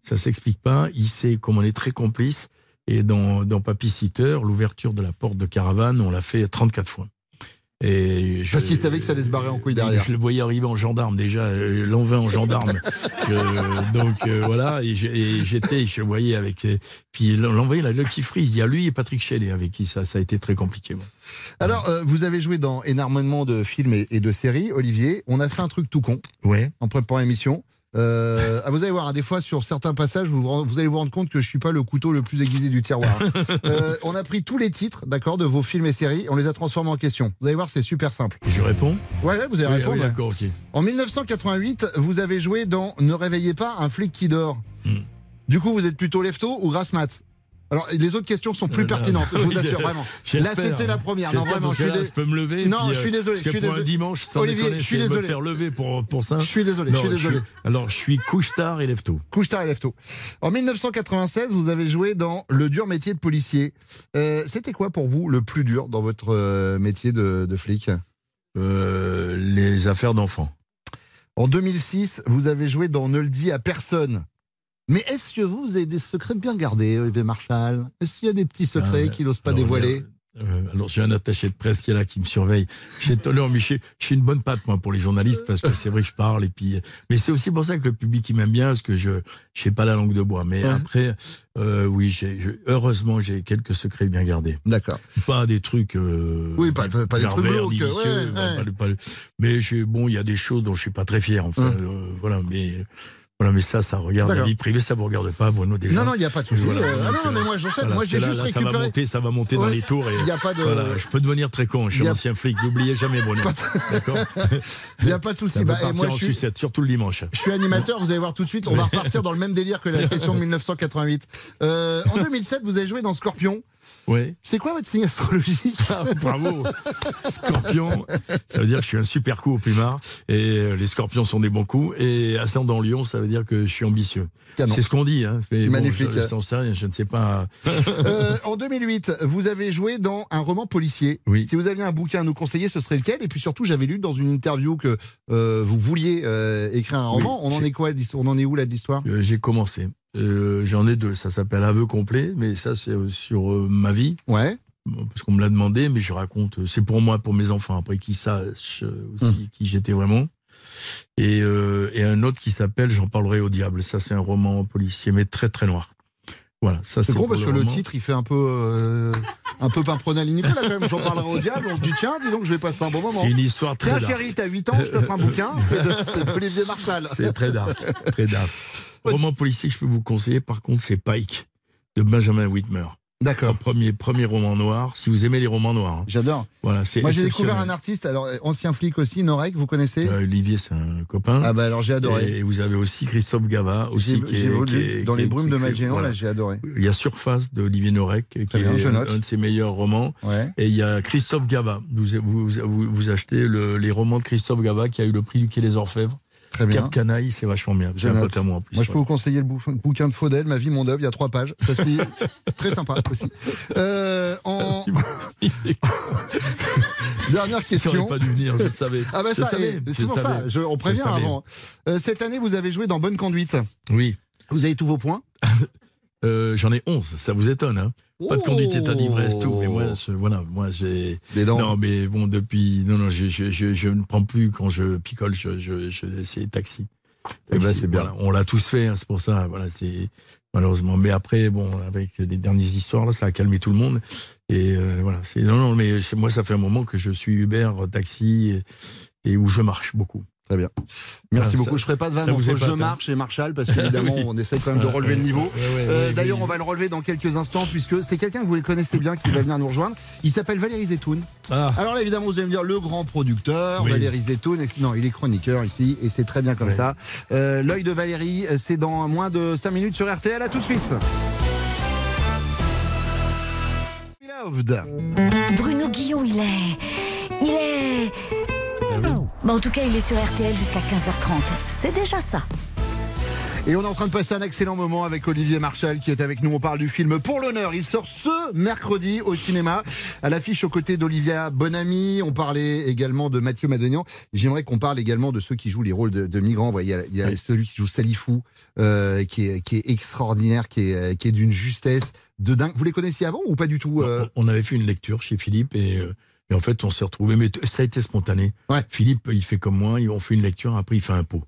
S7: Ça s'explique pas. Il sait comme on est très complice. Et dans, dans Papy Sitter, l'ouverture de la porte de caravane, on l'a fait 34 fois. Et je-
S9: Parce qu'il savait que ça allait se barrer en couille derrière.
S7: Je le voyais arriver en gendarme déjà, euh, Lanvin en gendarme. Je- donc euh, voilà, et j'étais, je le voyais avec. euh, puis Lanvin, il a l'œil qui frise. Il y a lui et Patrick Shelley avec qui ça, ça a été très compliqué. bon.
S9: Alors, euh, vous avez joué dans énormément de films et, et de séries, Olivier. On a fait un truc tout con
S7: Ouais.
S9: en préparant l'émission. Euh, ah, vous allez voir, hein, des fois sur certains passages, vous, allez vous rendre compte que je suis pas le couteau le plus aiguisé du tiroir. Euh, on a pris tous les titres, d'accord, de vos films et séries, on les a transformés en questions. Vous allez voir, c'est super simple.
S7: Et je réponds
S9: Ouais, ouais, vous allez
S7: Oui,
S9: répondre.
S7: oui,
S9: ouais.
S7: D'accord, ok.
S9: En 1988, vous avez joué dans Ne réveillez pas un flic qui dort.
S7: Hmm.
S9: Du coup, vous êtes plutôt lefto ou grasse mat? Alors, les autres questions sont plus
S7: Euh,
S9: pertinentes, je vous assure, vraiment. Là, c'était la première. Non, vraiment, je suis dé-
S7: je peux me lever.
S9: Non,
S7: puis,
S9: je suis
S7: euh,
S9: désolé.
S7: Parce que
S9: je suis
S7: pour un
S9: désolé.
S7: dimanche, sans
S9: Olivier,
S7: déconner,
S9: je suis désolé.
S7: me faire lever pour, pour ça.
S9: Je suis désolé,
S7: Non,
S9: je suis désolé.
S7: alors, je suis couche-tard et lève-tôt.
S9: Couche-tard et lève-tôt. En 1996, vous avez joué dans Le dur métier de policier. Euh, C'était quoi pour vous le plus dur dans votre métier de, de flic?
S7: Euh, les affaires d'enfants.
S9: En 2006, vous avez joué dans Ne le dis à personne. Mais est-ce que vous, avez des secrets bien gardés, Olivier Marchal Est-ce qu'il y a des petits secrets
S7: Ah,
S9: qu'il n'ose pas dévoiler
S7: Euh, alors j'ai un attaché de presse qui est là qui me surveille. J'ai toléré, mais je suis- une bonne patte moi pour les journalistes parce que c'est vrai que je parle et puis. euh, Mais c'est aussi pour ça que le public il m'aime bien parce que je je sais pas la langue de bois. Mais après, euh, oui, j'ai je- heureusement j'ai quelques secrets bien gardés.
S9: D'accord.
S7: Pas des trucs. euh,
S9: Oui, pas- pas des trucs glauques, ouais,
S7: bah,
S9: ouais.
S7: mais bon, il y a des choses dont je suis pas très fier. Enfin,
S9: Hum.
S7: euh, voilà, mais. Voilà, mais ça, ça regarde la vie privée, ça vous regarde pas, Bruno, déjà.
S9: Non, non, il y a pas de souci.
S7: Voilà,
S9: Euh, ah non, mais moi, je sais,
S7: voilà,
S9: moi, j'ai
S7: là,
S9: juste
S7: là, Ça
S9: récupéré-
S7: va monter, ça va monter dans les tours. Et,
S9: il y a pas de-
S7: Voilà, je peux devenir très con, je suis un ancien flic, n'oubliez jamais, Bruno. D'accord
S9: Il n'y a pas de souci. Bah, moi,
S7: en
S9: je suis-
S7: sucette, surtout le dimanche.
S9: Je suis animateur, vous allez voir tout de suite, on va repartir dans le même délire que la question de 1988. Euh, en 2007, vous avez joué dans Scorpion. C'est quoi votre signe astrologique
S7: Ah, Bravo Scorpion, ça veut dire que je suis un super coup au plumard. Et euh, les scorpions sont des bons coups. Et ascendant lion, ça veut dire que je suis ambitieux. C'est ce qu'on dit. Hein. Mais bon,
S9: Magnifique.
S7: je, rien, ne sais pas.
S9: Euh, en 2008, vous avez joué dans un roman policier.
S7: Oui.
S9: Si vous aviez un bouquin à nous conseiller, ce serait lequel? Et puis surtout, j'avais lu dans une interview que euh, vous vouliez euh, écrire un
S7: Oui,
S9: roman. on en est quoi On en est où là de l'histoire?
S7: J'ai commencé. Euh, J'en ai deux. Ça s'appelle Aveu complet, mais ça, c'est euh, sur euh, ma vie.
S9: Ouais.
S7: Parce qu'on me l'a demandé, mais je raconte. C'est pour moi, pour mes enfants, après qu'ils sachent aussi
S9: Hum.
S7: qui j'étais vraiment. Et, euh, et un autre qui s'appelle J'en parlerai au diable. Ça, c'est un roman policier, mais très très noir. Voilà, ça
S9: C'est
S7: pour
S9: parce que le titre, il fait un peu, euh, un peu pimprenel là quand même. J'en parlerai au diable. On se dit tiens, dis donc, je vais passer un bon moment.
S7: C'est une histoire très
S9: Tiens, chérie, t'as 8 ans, je t'offre un bouquin. C'est de- d'Olivier Marchal.
S7: C'est très dark, très dark. Roman policier que je peux vous conseiller, par contre, c'est Pike de Benjamin Whitmer.
S9: D'accord.
S7: Premier, premier roman noir. Si vous aimez les romans noirs. hein.
S9: J'adore.
S7: Voilà, c'est
S9: Moi, j'ai découvert un artiste, alors euh, ancien flic aussi, Norek, vous connaissez
S7: Euh, Olivier, c'est un copain.
S9: Ah bah alors j'ai adoré.
S7: Et vous avez aussi Christophe Gava, aussi qui est,
S9: voulu,
S7: qui est-
S9: dans
S7: qui
S9: les brumes de Magellan,
S7: voilà.
S9: là j'ai adoré.
S7: Il y a Surface d'Olivier Norek, qui
S9: bien,
S7: est un, de ses meilleurs romans.
S9: Ouais.
S7: Et il y a Christophe Gava. Vous, vous, vous, vous achetez le- les romans de Christophe Gava, qui a eu le prix du Quai des Orfèvres.
S9: Très bien.
S7: Cap Canaille, c'est vachement bien. J'ai un pote à moi en plus.
S9: Moi, je peux vous conseiller le bou- bouquin de Faudel, Ma vie, mon œuvre, il y a trois pages. Ça se lit très sympa aussi. Euh, en... Dernière question.
S7: Pas dû venir, je savais.
S9: Ah bah
S7: Je
S9: ça, c'est pour ça, je- on prévient avant. Euh, cette année, vous avez joué dans Bonne Conduite.
S7: Oui.
S9: Vous avez tous vos points
S7: Euh, J'en ai 11, ça vous étonne, hein Pas de conduite état d'ivresse, tout, mais moi, je- voilà, moi j'ai.
S9: Des dents.
S7: Non, mais bon, depuis. Non, non, je, je, je, je ne prends plus quand je picole, je, je, je, c'est taxi.
S9: Eh ben, c'est bien.
S7: voilà, on l'a tous fait, hein, c'est pour ça, voilà, c'est. Malheureusement. Mais après, bon, avec les dernières histoires, là, ça a calmé tout le monde. Et euh, voilà, c'est. Non, non, mais moi, ça fait un moment que je suis Uber, taxi, et, et où je marche beaucoup.
S9: Très bien. Merci
S7: Ah,
S9: beaucoup.
S7: ça-
S9: je ferai pas de vanne entre je
S7: hein.
S9: marche et Marshall parce qu'évidemment on essaie quand même de
S7: Ouais,
S9: relever le niveau. Euh, D'ailleurs on va le relever dans quelques instants puisque c'est quelqu'un que vous connaissez bien qui va venir nous rejoindre. Il s'appelle Valérie Zetoun.
S7: Ah.
S9: Alors là évidemment vous allez me dire le grand producteur
S7: Oui.
S9: Valérie Zetoun. Non il est chroniqueur ici et c'est très bien comme ça. Euh, L'œil de Valérie euh, c'est dans moins de 5 minutes sur RTL. À tout de suite.
S2: Bruno Guillon. Il est. Bah, en tout cas, il est sur RTL jusqu'à 15h30. C'est déjà ça.
S9: Et on est en train de passer un excellent moment avec Olivier Marchal qui est avec nous. On parle du film Pour l'honneur. Il sort ce mercredi au cinéma. À l'affiche aux côtés d'Olivia Bonamy. On parlait également de Mathieu Madonian. J'aimerais qu'on parle également de ceux qui jouent les rôles de, de migrants. Vous voyez, Il y a, il y a celui qui joue Salifou, euh, qui, est, qui est extraordinaire, qui est, qui est d'une justesse de dingue. Vous les connaissiez avant ou pas du tout euh
S7: On avait fait une lecture chez Philippe et, euh, et en fait on s'est retrouvé, mais ça a été spontané. Philippe, il fait comme moi, on fait une lecture, après il fait un pot.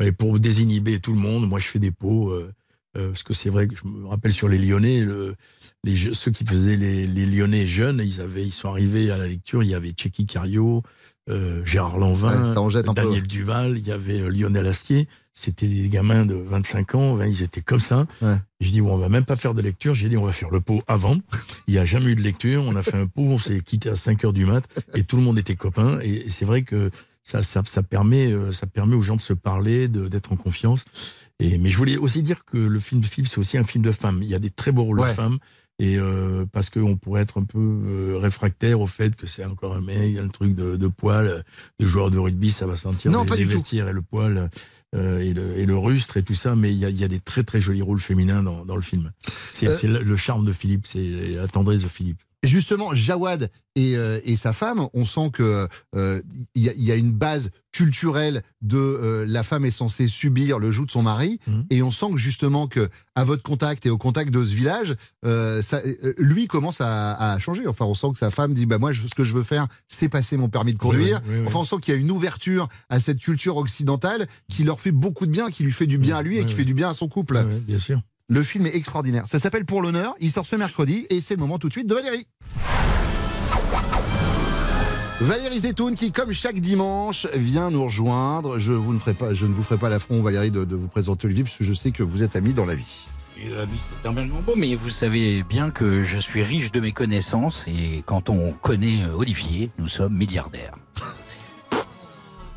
S7: Et pour désinhiber tout le monde, moi je fais des pots, euh, euh, parce que c'est vrai que je me rappelle sur les Lyonnais, le, les, je- ceux qui faisaient les, les Lyonnais jeunes, ils, avaient, ils sont arrivés à la lecture, il y avait Tchéky Cario, euh, Gérard Lanvin,
S9: Ouais, peu.
S7: Daniel Duval, il y avait Lionel Astier, c'était des gamins de 25 ans, ils étaient comme ça.
S9: Ouais.
S7: Je dis, bon, on va même pas faire de lecture. J'ai dit, on va faire le pot avant. Il n'y a jamais eu de lecture. On a fait un pot, on s'est quitté à 5 heures du mat et tout le monde était copain. Et c'est vrai que ça, ça, ça permet, euh, ça permet aux gens de se parler, d'être en confiance. Et, mais je voulais aussi dire que le film de Philippe, c'est aussi un film de femmes. Il y a des très beaux rôles
S9: Ouais.
S7: de femmes. Et euh, parce qu'on pourrait être un peu euh, réfractaire au fait que c'est encore un mec, il y a le truc de, de poil, de joueur de rugby, ça va sentir
S9: Non,
S7: les,
S9: pas
S7: les
S9: du tout.
S7: vestiaires et le poil euh, et, le, et le rustre et tout ça. Mais il y a, il y a des très très jolis rôles féminins dans, dans le film. C'est
S9: Euh,
S7: c'est le, le charme de Philippe, c'est la tendresse de Philippe.
S9: Et Justement, Jawad et, euh, et sa femme, on sent que euh, il y, a- il y a une base culturelle de euh, la femme est censée subir le joug de son mari,
S7: Mhm.
S9: et on sent que justement que à votre contact et au contact de ce village, euh, ça, euh, lui commence à, à changer. Enfin, on sent que sa femme dit bah moi je- ce que je veux faire, c'est passer mon permis de conduire.
S7: Oui, oui, oui, oui.
S9: Enfin, on sent qu'il y a une ouverture à cette culture occidentale qui leur fait beaucoup de bien, qui lui fait du bien à lui et qui fait du bien à son couple.
S7: Bien sûr.
S9: Le film est extraordinaire. Ça s'appelle Pour l'honneur. Il sort ce mercredi et c'est le moment tout de suite de Valérie. Valérie Zetoun qui, comme chaque dimanche, vient nous rejoindre. Je, vous ne, vous ferai pas l'affront, Valérie, de, vous présenter Olivier, parce que je sais que vous êtes amis dans la vie.
S16: C'est beau, mais vous savez bien que je suis riche de mes connaissances et quand on connaît euh, Olivier, nous sommes milliardaires.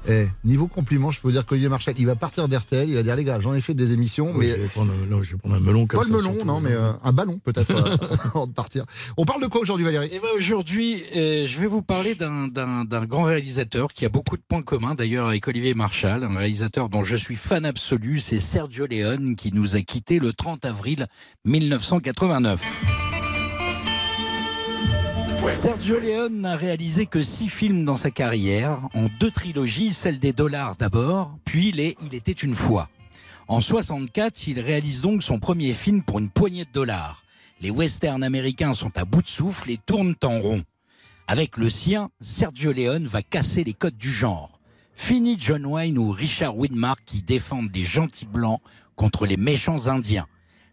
S9: Eh, niveau compliment, je peux vous dire qu'Olivier Marchal, il va partir d'RTL, il va dire les gars, j'en ai fait des émissions,
S7: Oui,
S9: mais
S7: je, vais prendre, là, je vais prendre un melon comme
S9: pas
S7: ça.
S9: le melon, non, mais euh, un ballon peut-être euh, avant de partir. On parle de quoi aujourd'hui, Valérie?
S16: Et ben aujourd'hui, euh, je vais vous parler d'un grand réalisateur qui a beaucoup de points communs d'ailleurs avec Olivier Marchal, un réalisateur dont je suis fan absolu, c'est Sergio Leone qui nous a quittés le 30 avril 1989. Sergio Leone n'a réalisé que six films dans sa carrière, en deux trilogies, celle des dollars d'abord, puis les Il était une fois. En 64, il réalise donc son premier film pour une poignée de dollars. Les westerns américains sont à bout de souffle et tournent en rond. Avec le sien, Sergio Leone va casser les codes du genre. Fini John Wayne ou Richard Widmark qui défendent les gentils blancs contre les méchants indiens.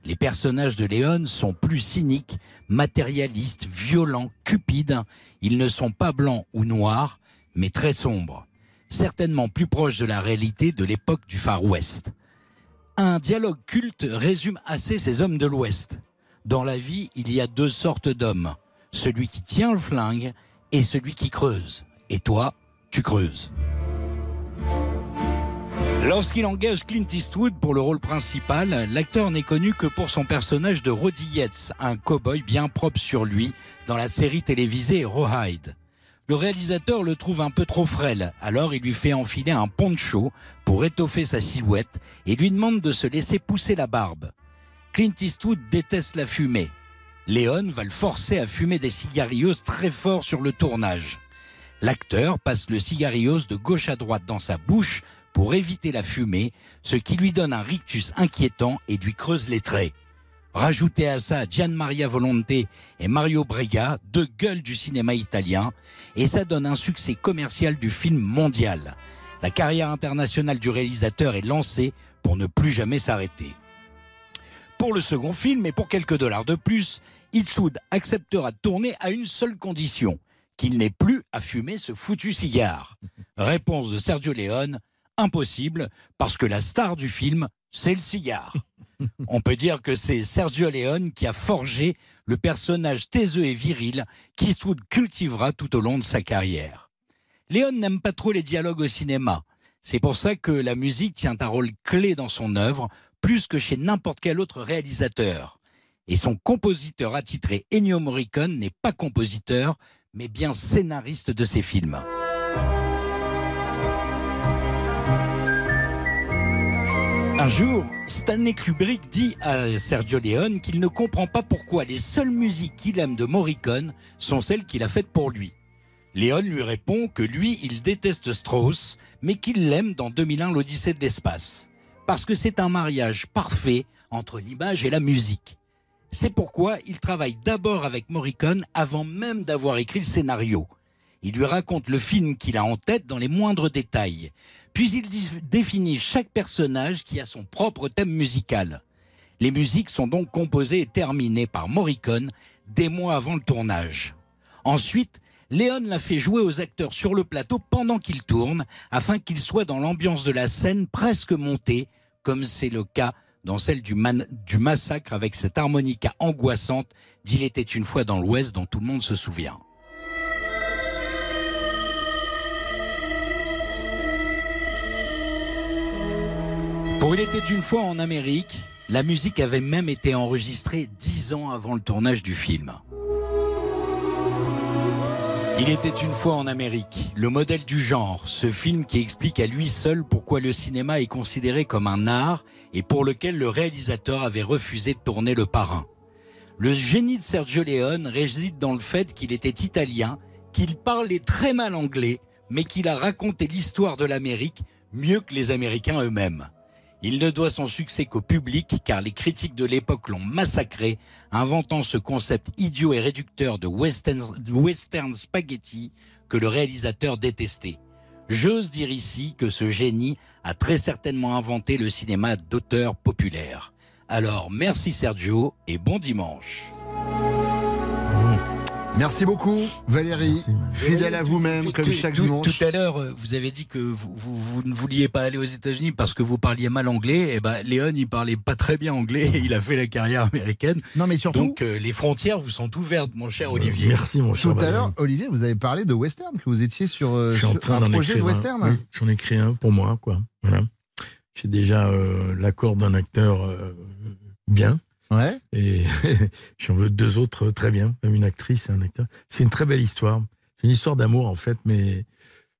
S16: Les personnages de Leone sont plus cyniques, matérialistes, violents, cupides. Ils ne sont pas blancs ou noirs, mais très sombres. Certainement plus proches de la réalité de l'époque du Far West. Un dialogue culte résume assez ces hommes de l'Ouest. Dans la vie, il y a deux sortes d'hommes. Celui qui tient le flingue et celui qui creuse. Et toi, tu creuses. Lorsqu'il engage Clint Eastwood pour le rôle principal, l'acteur n'est connu que pour son personnage de Roddy Yates, un cow-boy bien propre sur lui dans la série télévisée Rawhide. Le réalisateur le trouve un peu trop frêle, alors il lui fait enfiler un poncho pour étoffer sa silhouette et lui demande de se laisser pousser la barbe. Clint Eastwood déteste la fumée. Léon va le forcer à fumer des cigarillos très fort sur le tournage. L'acteur passe le cigarillos de gauche à droite dans sa bouche pour éviter la fumée, ce qui lui donne un rictus inquiétant et lui creuse les traits. Rajoutez à ça Gian Maria Volonte et Mario Brega, deux gueules du cinéma italien, et ça donne un succès commercial du film mondial. La carrière internationale du réalisateur est lancée pour ne plus jamais s'arrêter. Pour le second film et pour quelques dollars de plus, Eastwood acceptera de tourner à une seule condition, qu'il n'ait plus à fumer ce foutu cigare. Réponse de Sergio Leone, impossible, parce que la star du film, c'est le cigare. On peut dire que c'est Sergio Leone qui a forgé le personnage taiseux et viril qu'Eastwood cultivera tout au long de sa carrière. Leone n'aime pas trop les dialogues au cinéma. C'est pour ça que la musique tient un rôle clé dans son œuvre, plus que chez n'importe quel autre réalisateur. Et son compositeur attitré Ennio Morricone n'est pas compositeur, mais bien scénariste de ses films. Un jour, Stanley Kubrick dit à Sergio Leone qu'il ne comprend pas pourquoi les seules musiques qu'il aime de Morricone sont celles qu'il a faites pour lui. Leone lui répond que lui, il déteste Strauss, mais qu'il l'aime dans 2001 l'Odyssée de l'espace. Parce que c'est un mariage parfait entre l'image et la musique. C'est pourquoi il travaille d'abord avec Morricone avant même d'avoir écrit le scénario. Il lui raconte le film qu'il a en tête dans les moindres détails. Puis il définit chaque personnage qui a son propre thème musical. Les musiques sont donc composées et terminées par Morricone des mois avant le tournage. Ensuite, Léon l'a fait jouer aux acteurs sur le plateau pendant qu'ils tournent, afin qu'ils soient dans l'ambiance de la scène presque montée, comme c'est le cas dans celle du, du massacre avec cette harmonica angoissante d'Il était une fois dans l'Ouest dont tout le monde se souvient. Pour Il était une fois en Amérique, la musique avait même été enregistrée dix ans avant le tournage du film. Il était une fois en Amérique, le modèle du genre, ce film qui explique à lui seul pourquoi le cinéma est considéré comme un art et pour lequel le réalisateur avait refusé de tourner le parrain. Le génie de Sergio Leone réside dans le fait qu'il était italien, qu'il parlait très mal anglais, mais qu'il a raconté l'histoire de l'Amérique mieux que les Américains eux-mêmes. Il ne doit son succès qu'au public, car les critiques de l'époque l'ont massacré, inventant ce concept idiot et réducteur de western, spaghetti que le réalisateur détestait. J'ose dire ici que ce génie a très certainement inventé le cinéma d'auteur populaire. Alors merci Sergio et bon dimanche.
S9: Merci beaucoup, Valérie. Fidèle à vous-même, comme chaque
S16: tout,
S9: dimanche.
S16: Tout à l'heure, euh, vous avez dit que vous, vous- vous ne vouliez pas aller aux États-Unis parce que vous parliez mal anglais. Et ben, Léon, il parlait pas très bien anglais. et il a fait la carrière américaine.
S9: Non, mais surtout.
S16: Donc, euh, les frontières vous sont ouvertes, mon cher Olivier.
S7: Merci, mon cher
S9: Tout à l'heure, Olivier, vous avez parlé de western, que vous étiez sur, euh, un projet de western.
S7: Oui, J'en ai créé un pour moi, quoi. Voilà. J'ai déjà euh, l'accord d'un acteur euh, bien.
S9: Ouais.
S7: Et j'en veux deux autres très bien, même une actrice et un acteur. C'est une très belle histoire. C'est une histoire d'amour, en fait, mais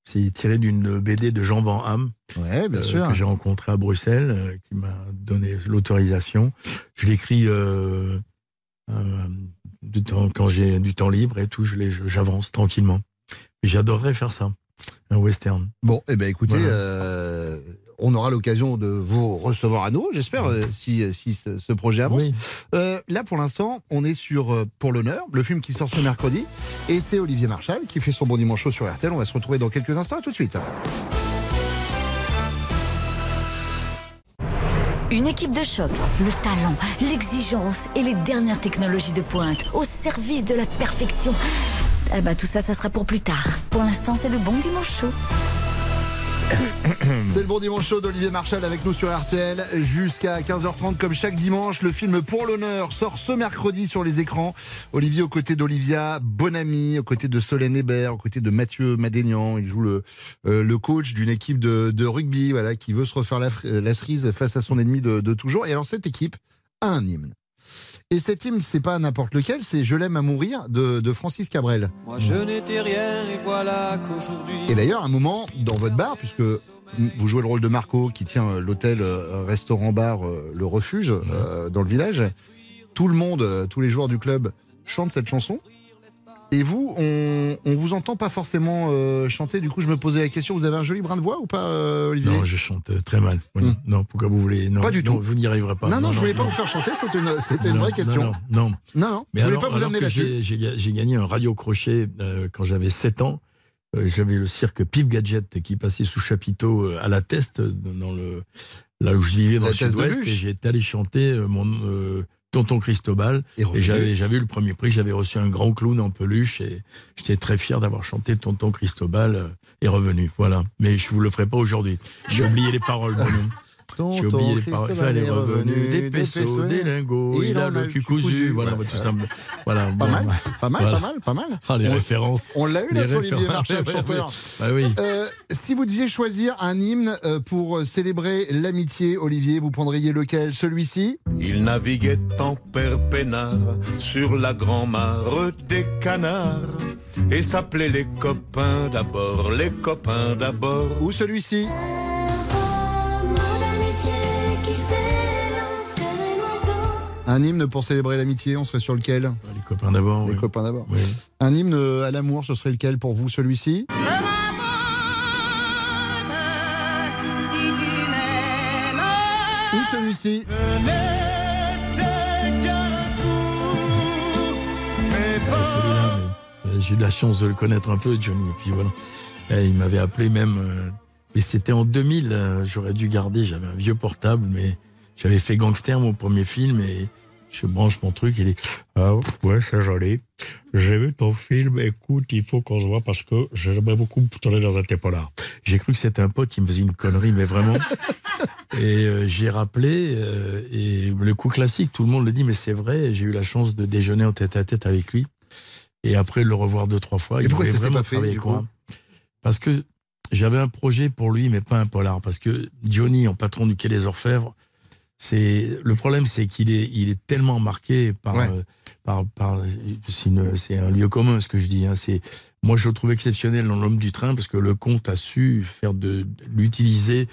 S7: c'est tiré d'une BD de Jean Van Ham.
S9: Ouais, bien
S7: euh,
S9: sûr.
S7: Que j'ai rencontré à Bruxelles, euh, qui m'a donné l'autorisation. Je l'écris euh, euh, du temps, quand j'ai du temps libre et tout, j'avance tranquillement. J'adorerais faire ça, un western.
S9: Bon, eh ben écoutez,
S7: Voilà.
S9: On aura l'occasion de vous recevoir à nous, j'espère, euh, si, si ce, ce projet avance.
S7: Oui.
S9: Euh, là, pour l'instant, on est sur euh, Pour l'honneur, le film qui sort ce mercredi, et c'est Olivier Marchal qui fait son bon dimanche chaud sur RTL. On va se retrouver dans quelques instants. À tout de suite.
S2: Une équipe de choc, le talent, l'exigence et les dernières technologies de pointe au service de la perfection. Eh ben, tout ça, ça sera pour plus tard. Pour l'instant, c'est le bon dimanche chaud.
S9: C'est le bon dimanche chaud d'Olivier Marchal avec nous sur RTL jusqu'à 15h30 comme chaque dimanche. Le film Pour l'honneur sort ce mercredi sur les écrans. Olivier aux côtés d'Olivia Bonamy, aux côtés de Solène Hébert, aux côtés de Mathieu Madénian. Il joue le, euh, coach d'une équipe de, rugby voilà, qui veut se refaire la cerise face à son ennemi de, de toujours. Et alors cette équipe a un hymne. Et cet hymne, c'est pas n'importe lequel, c'est Je l'aime à mourir de, de Francis Cabrel.
S17: Moi je n'étais rien et voilà qu'aujourd'hui.
S9: Et d'ailleurs, un moment dans votre bar, puisque vous jouez le rôle de Marco qui tient euh, l'hôtel euh, restaurant bar euh, Le Refuge euh, dans le village, tout le monde, tous les joueurs du club chantent cette chanson. Et vous, on, on vous entend pas forcément euh, chanter. Du coup, je me posais la question vous avez un joli brin de voix ou pas, euh, Olivier
S7: Non, je chante euh, très mal. Oui. Non, pourquoi vous voulez? Non,
S9: Pas du
S7: non,
S9: tout.
S7: Vous n'y arriverez pas.
S9: non, non, je voulais pas vous faire chanter. C'était une, c'était une
S7: Non,
S9: vraie
S7: non,
S9: question.
S7: Non, non.
S9: Non, non,
S7: Mais
S9: je voulais
S7: alors,
S9: pas vous amener là-dessus.
S7: j'ai- J'ai ga- j'ai gagné un radio crochet euh, quand j'avais 7 ans. J'avais le cirque Pif Gadget qui passait sous chapiteau à la Teste, dans le, là où je vivais dans
S9: La
S7: le sud-ouest. Et j'étais allé chanter mon Tonton Cristobal.
S9: Et
S7: j'avais j'avais eu le premier prix. J'avais reçu un grand clown en peluche. Et j'étais très fier d'avoir chanté Tonton Cristobal euh, et revenu. Voilà. Mais je vous le ferai pas aujourd'hui. J'ai oublié les paroles. Bonhomme. J'ai
S9: Tonton
S7: oublié les paroles.
S9: Cristobal
S7: Il
S9: est
S7: est revenu, des pesos, des lingots,
S9: il
S7: il a le cul cousu. Voilà,
S9: Ouais.
S7: tout ça. Voilà,
S9: Pas
S7: bon,
S9: mal, pas mal,
S7: voilà.
S9: pas mal, pas mal.
S7: Ah, les
S9: On-
S7: références.
S9: On l'a eu,
S7: Les
S9: notre Olivier
S7: références.
S9: Marchal,
S7: Ouais, ouais,
S9: chanteur.
S7: ouais. Bah oui.
S9: Euh, si vous deviez choisir un hymne euh, pour célébrer l'amitié, Olivier, vous prendriez lequel? Celui-ci?
S18: Il naviguait en père peinard sur la grand-mare des canards et s'appelait les copains d'abord, les copains d'abord.
S9: Ou celui-ci? Un hymne pour célébrer l'amitié, on serait sur lequel?
S7: Les copains d'abord.
S9: Les
S7: oui.
S9: copains d'abord.
S7: Oui.
S9: Un hymne à l'amour, ce serait lequel pour vous Celui-ci? Ou celui-ci?
S7: Mais, euh, J'ai eu la chance de le connaître un peu, Johnny. Et puis voilà. Et il m'avait appelé même. euh, mais c'était en 2000. euh, J'aurais dû garder. J'avais un vieux portable, mais j'avais fait Gangster, mon premier film, et je branche mon truc. Il est. Ah ouais, c'est joli. J'ai vu ton film. Écoute, il faut qu'on se voit parce que j'aimerais beaucoup tourner dans un polar. J'ai cru que c'était un pote qui me faisait une connerie, mais vraiment. Et euh, j'ai rappelé, euh, et le coup classique, tout le monde le dit, mais c'est vrai, j'ai eu la chance de déjeuner en tête à tête avec lui. Et après le revoir deux, trois fois,
S9: Et
S7: il
S9: pourquoi ça s'est
S7: vraiment
S9: pas fait, du coup?
S7: Parce que j'avais un projet pour lui, mais pas un polar. Parce que Johnny, en patron du Quai des Orfèvres, c'est le problème, c'est qu'il est, il est tellement marqué par,
S9: Ouais.
S7: euh, par, par c'est, un lieu commun ce que je dis. Hein, c'est moi je le trouve exceptionnel dans l'homme du train parce que le comte a su faire de, l'utiliser.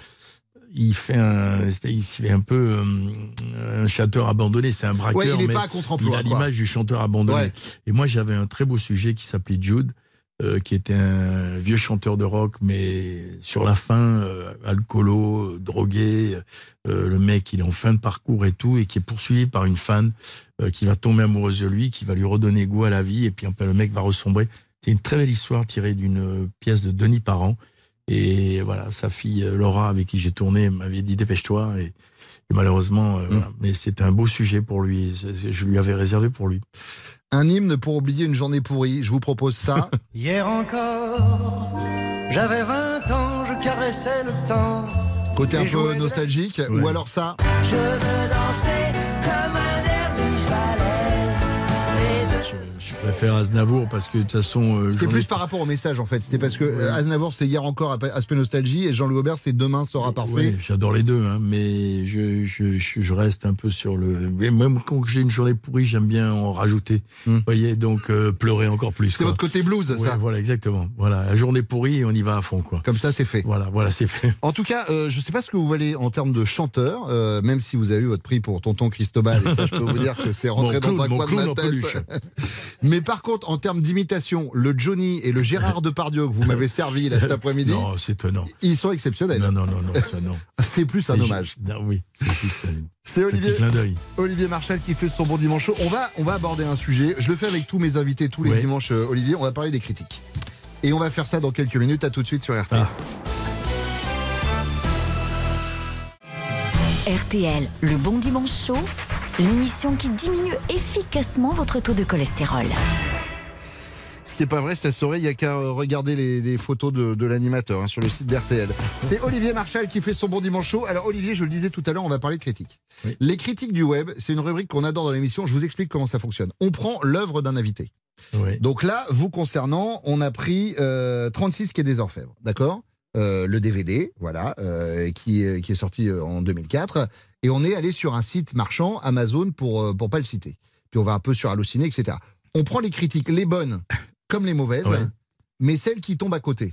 S7: Il fait un, il fait un peu euh, un chanteur abandonné. C'est un braqueur.
S9: Ouais, il est
S7: mais
S9: pas à contre-emploi,
S7: Il a l'image du chanteur abandonné.
S9: Ouais.
S7: Et moi, j'avais un très beau sujet qui s'appelait Jude, euh, qui était un vieux chanteur de rock, mais sur la fin, euh, alcoolo, drogué. euh, le mec, il est en fin de parcours et tout, et qui est poursuivi par une fan euh, qui va tomber amoureuse de lui, qui va lui redonner goût à la vie, et puis après, le mec va ressombrer. C'est une très belle histoire tirée d'une euh, pièce de Denis Parent. Et voilà, sa fille Laura, avec qui j'ai tourné, m'avait dit dépêche-toi. Et, et malheureusement, euh, voilà. mais c'était un beau sujet pour lui. Je lui avais réservé pour lui.
S9: Un hymne pour oublier une journée pourrie. Je vous propose ça.
S17: Hier encore, j'avais 20 ans, je caressais le temps.
S9: Côté un peu nostalgique. Ou alors ça.
S17: Je veux danser
S7: préfère Aznavour parce que de toute façon. euh,
S9: C'était plus par rapport au message en fait. C'était parce que euh, Aznavour c'est hier encore aspect nostalgie et Jean-Louis Aubert c'est demain sera parfait.
S7: Ouais, J'adore les deux, hein, mais je, je, je, je reste un peu sur le. Même quand j'ai une journée pourrie, j'aime bien en rajouter. Vous voyez, donc euh, pleurer encore plus.
S9: Hmm. C'est votre côté blues,
S7: Ouais,
S9: ça.
S7: Voilà, exactement. Voilà, la journée pourrie, on y va à fond, quoi.
S9: Comme ça, c'est fait.
S7: Voilà, voilà, c'est fait.
S9: En tout cas, euh, je ne sais pas ce que vous valez en termes de chanteur, même si vous avez eu votre prix pour Tonton Cristobal, et ça, je peux vous dire que c'est rentré
S7: Mon
S9: dans
S7: clown,
S9: un coin de ma tête. Mais par contre, en termes d'imitation, le Johnny et le Gérard Depardieu que vous m'avez servi là cet après-midi,
S7: Non, c'est étonnant.
S9: ils sont exceptionnels.
S7: Non, non, non, non, ça non.
S9: C'est plus un hommage.
S7: Non, oui, c'est juste un
S9: C'est
S7: petit
S9: Olivier,
S7: clin d'œil.
S9: Olivier Marchal qui fait son bon dimanche chaud. On va, on va aborder un sujet. Je le fais avec tous mes invités tous les dimanches, euh, Olivier. On va parler des critiques. Et on va faire ça dans quelques minutes. À tout de suite sur RT.
S7: Ah.
S2: RTL, le bon dimanche chaud, l'émission qui diminue efficacement votre taux de cholestérol.
S9: Ce qui n'est pas vrai, ça saurait, il n'y a qu'à regarder les, les photos de, de l'animateur hein, sur le site d'RTL. C'est Olivier Marchal qui fait son bon dimanche chaud. Alors Olivier, je le disais tout à l'heure, on va parler de critiques. Les critiques du web, c'est une rubrique qu'on adore dans l'émission. Je vous explique comment ça fonctionne. On prend l'œuvre d'un invité. Donc là, vous concernant, on a pris euh, 36 Quai des Orfèvres, d'accord? Euh, Le DVD, voilà, euh, qui, est- qui est sorti euh, en 2004. Et on est allé sur un site marchand, Amazon, pour euh, pour pas le citer. Puis on va un peu sur Allociné, etc. On prend les critiques, les bonnes comme les mauvaises,
S7: Ouais.
S9: mais celles qui tombent à côté.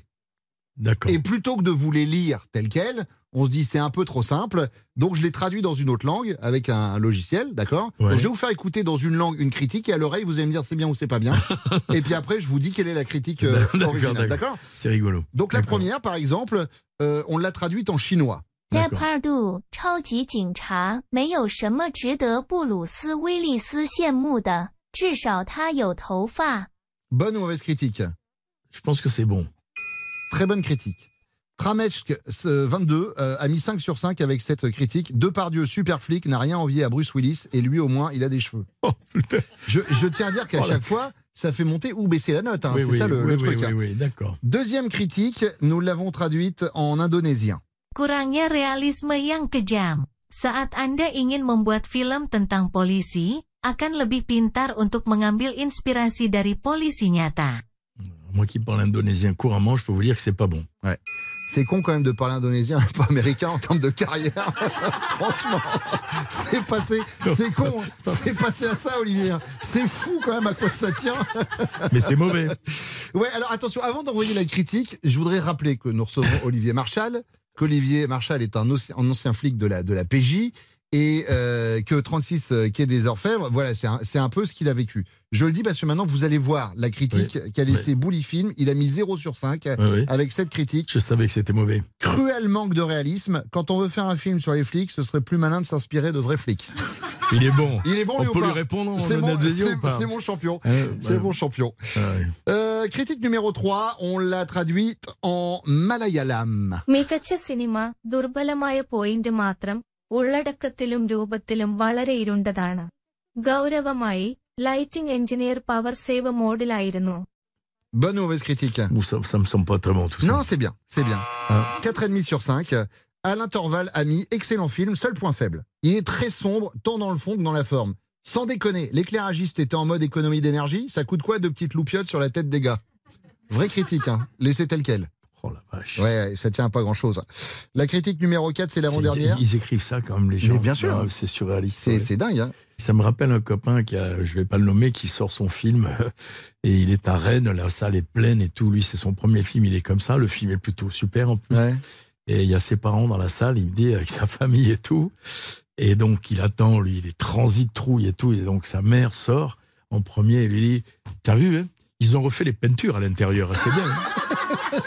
S7: D'accord.
S9: Et plutôt que de vous les lire telles quelles, on se dit c'est un peu trop simple, donc je les traduis dans une autre langue avec un, un logiciel, d'accord?
S7: Ouais.
S9: Donc je vais vous faire écouter dans une langue une critique et à l'oreille vous allez me dire c'est bien ou c'est pas bien. et puis après je vous dis quelle est la critique euh, originale, d'accord
S7: C'est rigolo.
S9: Donc la première par exemple, euh, on l'a traduite en chinois.
S19: 在帕杜，超级警察没有什么值得布鲁斯·威利斯羡慕的，至少他有头发。
S9: Bonne ou mauvaise critique
S7: Je pense que c'est bon.
S9: Très bonne critique. Tramechk euh, 22 euh, a mis 5 sur 5 avec cette critique. Depardieu, super flic, n'a rien envié à Bruce Willis et lui au moins il a des cheveux. je, je tiens à dire qu'à
S7: Oh, la-
S9: chaque fois, ça fait monter ou baisser la note. hein.
S7: Oui,
S9: c'est
S7: oui,
S9: ça le,
S7: oui,
S9: le
S7: oui,
S9: truc.
S7: oui,
S9: hein.
S7: oui, d'accord.
S9: Deuxième critique, nous l'avons traduite en indonésien.
S19: Kurangnya realisme yang kejam. Saat Anda ingin membuat film tentang polisi, akan lebih pintar untuk mengambil inspirasi dari polisi nyata.
S7: Moi qui parle indonésien couramment, je peux vous dire que c'est pas bon.
S9: Ouais. C'est con quand même de parler indonésien, pas américain en termes de carrière. Franchement, c'est passé, c'est con, c'est passé à ça, Olivier. C'est fou quand même à quoi ça tient.
S7: Mais c'est mauvais.
S9: Ouais, alors attention, avant d'envoyer la critique, je voudrais rappeler que nous recevons Olivier Marchal, qu'Olivier Marchal est un, ancien- un ancien flic de la, de la PJ et euh, que 36 euh, Quai des Orfèvres, voilà, c'est un, peu ce qu'il a vécu. Je le dis parce que maintenant vous allez voir la critique qu'a laissé Bouli Film. Il a mis 0 sur 5
S7: oui.
S9: avec cette critique.
S7: Je savais que c'était mauvais.
S9: Cruel manque de réalisme. Quand on veut faire un film sur les flics, ce serait plus malin de s'inspirer de vrais flics.
S7: Il est bon.
S9: Il est bon
S7: On
S9: lui ou
S7: peut
S9: pas
S7: lui répondre,
S9: C'est
S7: on
S9: mon,
S7: a des yeux
S9: c'est-
S7: ou pas
S9: c'est mon champion.
S7: Euh,
S9: c'est
S7: ouais.
S9: mon champion.
S7: Ah ouais.
S9: Euh, critique numéro 3, on l'a traduite en malayalam.
S20: മികച്ച സിനിമ ദുർബലമായ point മാത്രം ഉള്ളടക്കത്തിലും രൂപത്തിലും വളരെ ഇരുണ്ടതാണ് ഗൗരവമായി lighting engineer power save മോഡിലായിരുന്നു
S9: Bonne ou mauvaise critique
S7: Bon, ça, ça me semble pas très bon tout ça.
S9: Non, c'est bien, c'est bien.
S7: Hein
S9: 4,5 sur 5. Alain Torval a mis excellent film, seul point faible. Il est très sombre, tant dans le fond que dans la forme. Sans déconner, l'éclairagiste était en mode économie d'énergie. Ça coûte quoi de petites loupiottes sur la tête des gars? Vraie critique, hein. Laissez tel quel.
S7: Oh la vache.
S9: Ouais, ça tient à pas grand chose. La critique numéro 4, c'est l'avant-dernière.
S7: Ils, ils écrivent ça quand même, les gens.
S9: Mais bien sûr.
S7: Ah, c'est surréaliste.
S9: C'est
S7: ouais.
S9: dingue, hein.
S7: Ça me rappelle un copain qui a, je vais pas le nommer, qui sort son film et il est à Rennes, la salle est pleine et tout. Lui, c'est son premier film, il est comme ça. Le film est plutôt super en plus.
S9: Ouais.
S7: Et il y a ses parents dans la salle, il me dit avec sa famille et tout. Et donc il attend, lui, il est transit trouille et tout. Et donc sa mère sort en premier et lui dit T'as vu, hein ils ont refait les peintures à l'intérieur, c'est bien. hein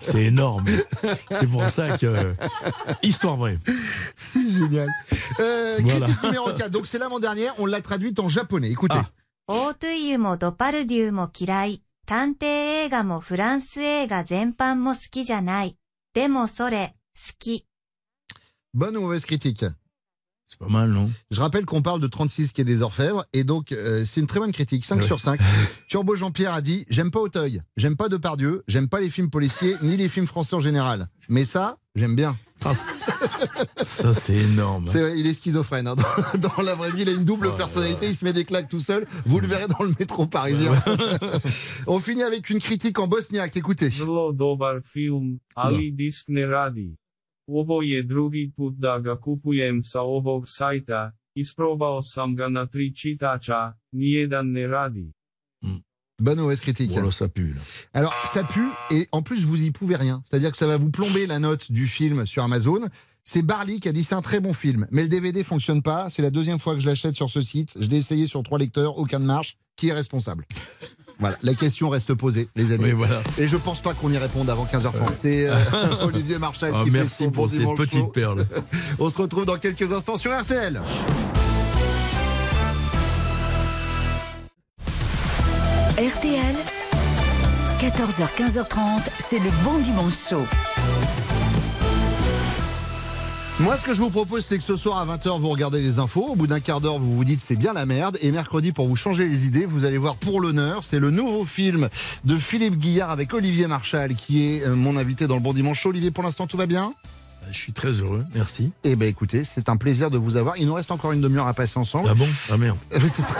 S7: c'est énorme. C'est pour ça que. Histoire vraie.
S9: C'est génial. Euh,
S7: Voilà.
S9: Critique numéro 4, donc c'est l'avant-dernière, on l'a traduite en japonais. Écoutez.
S19: 大というもドパルデューも嫌い。
S21: 探偵映画もフランス映画全般も好きじゃない。でもそれ、好き。
S9: Bonne ou mauvaise critique
S7: C'est pas mal, non
S9: Je rappelle qu'on parle de 36 quai des Orfèvres et donc euh, c'est une très bonne critique, 5
S7: Ouais.
S9: sur 5. Turbo Jean-Pierre a dit J'aime pas Auteuil, j'aime pas Depardieu, j'aime pas les films policiers ni les films français en général. Mais ça, j'aime bien.
S7: Ça, c'est énorme.
S9: C'est vrai, il est schizophrène. hein. Dans, dans la vraie vie, il a une double
S7: Oh
S9: personnalité, il se met des claques tout seul. Vous le verrez dans le métro parisien. On finit avec une critique en bosniaque. Écoutez.
S22: Vrlo dobar film, ali disk ne radi. Ovo je drugi put da ga kupujem sa ovog sajta, isprobao sam ga na tri čitača, nijedan ne radi.
S9: Bonne mauvaise critique
S7: Voilà, ça pue. Là.
S9: Alors, ça pue, et en plus, vous y pouvez rien. C'est-à-dire que ça va vous plomber la note du film sur Amazon. C'est Barley qui a dit c'est un très bon film, mais le DVD fonctionne pas. C'est la deuxième fois que je l'achète sur ce site. Je l'ai essayé sur trois lecteurs, aucun ne marche. Qui est responsable? Voilà, la question reste posée, les amis.
S7: Oui, voilà.
S9: Et je pense pas qu'on y réponde avant 15h30. C'est euh, Olivier Marchal
S7: Ah,
S9: qui
S7: merci
S9: fait son
S7: pour
S9: bon
S7: cette petite perle.
S9: On se retrouve dans quelques instants sur RTL.
S2: RTL, 14h, 15h30, c'est le bon dimanche chaud.
S9: Moi, ce que je vous propose, c'est que ce soir à 20h, vous regardez les infos. Au bout d'un quart d'heure, vous vous dites c'est bien la merde. Et mercredi, pour vous changer les idées, vous allez voir Pour l'honneur. C'est le nouveau film de Philippe Guillard avec Olivier Marchal, qui est euh, mon invité dans le Bon Dimanche. Olivier, pour l'instant, tout va bien?
S7: Je suis très heureux, merci.
S9: Eh ben, écoutez, c'est un plaisir de vous avoir. Il nous reste encore une demi-heure à passer ensemble.
S7: Ah bon? Ah merde.
S9: C'est ça.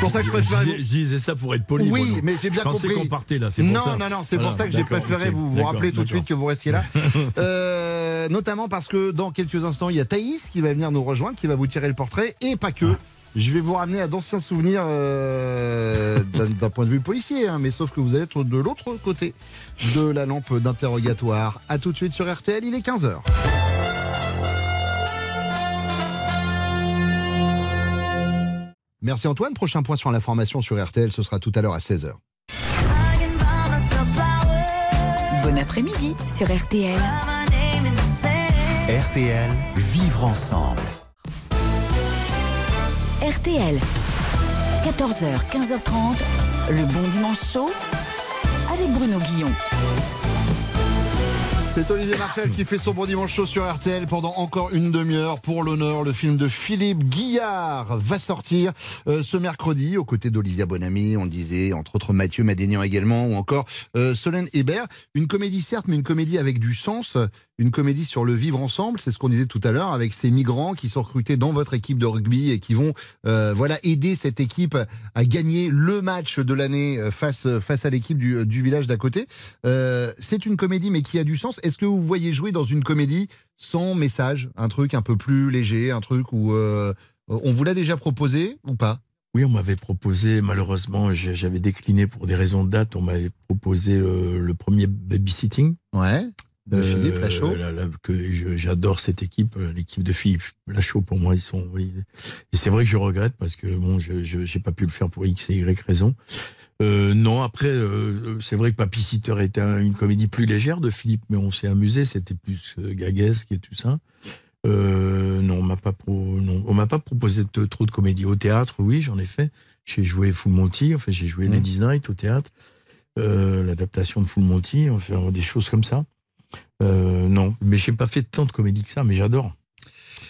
S9: pour ça que je préfère.
S7: Je, je disais ça pour être poli.
S9: Oui,
S7: moi,
S9: mais j'ai bien
S7: je
S9: compris.
S7: qu'on partait là, c'est pour
S9: non,
S7: ça.
S9: Non, non, c'est
S7: Voilà,
S9: pour ça que j'ai préféré vous, vous rappeler tout de suite que vous restiez là. Euh, notamment parce que dans quelques instants, il y a Thaïs qui va venir nous rejoindre, qui va vous tirer le portrait, et pas que. Je vais vous ramener à d'anciens souvenirs euh, d'un point de vue policier, hein, mais sauf que vous allez être de l'autre côté de la lampe d'interrogatoire. A tout de suite sur RTL, il est 15h. Merci Antoine. Prochain point sur l'information sur RTL, ce sera tout à l'heure à 16h.
S2: Bon après-midi sur RTL.
S1: RTL, vivre ensemble.
S2: RTL, 14h, 15h30, le bon dimanche chaud avec Bruno Guillon.
S9: C'est Olivier Marchal qui fait son bon dimanche chaud sur RTL pendant encore une demi-heure. Pour l'honneur, le film de Philippe Guillard va sortir euh, ce mercredi aux côtés d'Olivia Bonamy, on disait, entre autres Mathieu Madénian également, ou encore euh, Solène Hébert. Une comédie certes, mais une comédie avec du sens, une comédie sur le vivre ensemble, c'est ce qu'on disait tout à l'heure, avec ces migrants qui sont recrutés dans votre équipe de rugby et qui vont euh, voilà aider cette équipe à gagner le match de l'année euh, face, face à l'équipe du, du village d'à côté. Euh, c'est une comédie mais qui a du sens. Est-ce que vous voyez jouer dans une comédie sans message, un truc un peu plus léger, un truc où euh, on vous l'a déjà proposé ou pas?
S7: Oui, on m'avait proposé, malheureusement, j'avais décliné pour des raisons de date, on m'avait proposé euh, le premier babysitting.
S9: Ouais. De Philippe Lachaud.
S7: que j'adore cette équipe, euh, l'équipe de Philippe Lachaud. Pour moi, ils sont. oui. Et c'est vrai que je regrette parce que bon, je j'ai pas pu le faire pour X et Y raison. Euh, non, après, euh, c'est vrai que Papy Sitter était un- une comédie plus légère de Philippe, mais on s'est amusé. C'était plus euh, gaguesque et tout ça. Euh, non, on m'a pas pro, non, on m'a pas proposé de- trop de comédies au théâtre. Oui, j'en ai fait. J'ai joué Full Monty. Enfin, j'ai joué Ladies Night au théâtre. Euh, L'adaptation de Full Monty. Enfin, des choses comme ça. Euh, non, mais j'ai pas fait tant de comédies que ça, mais j'adore.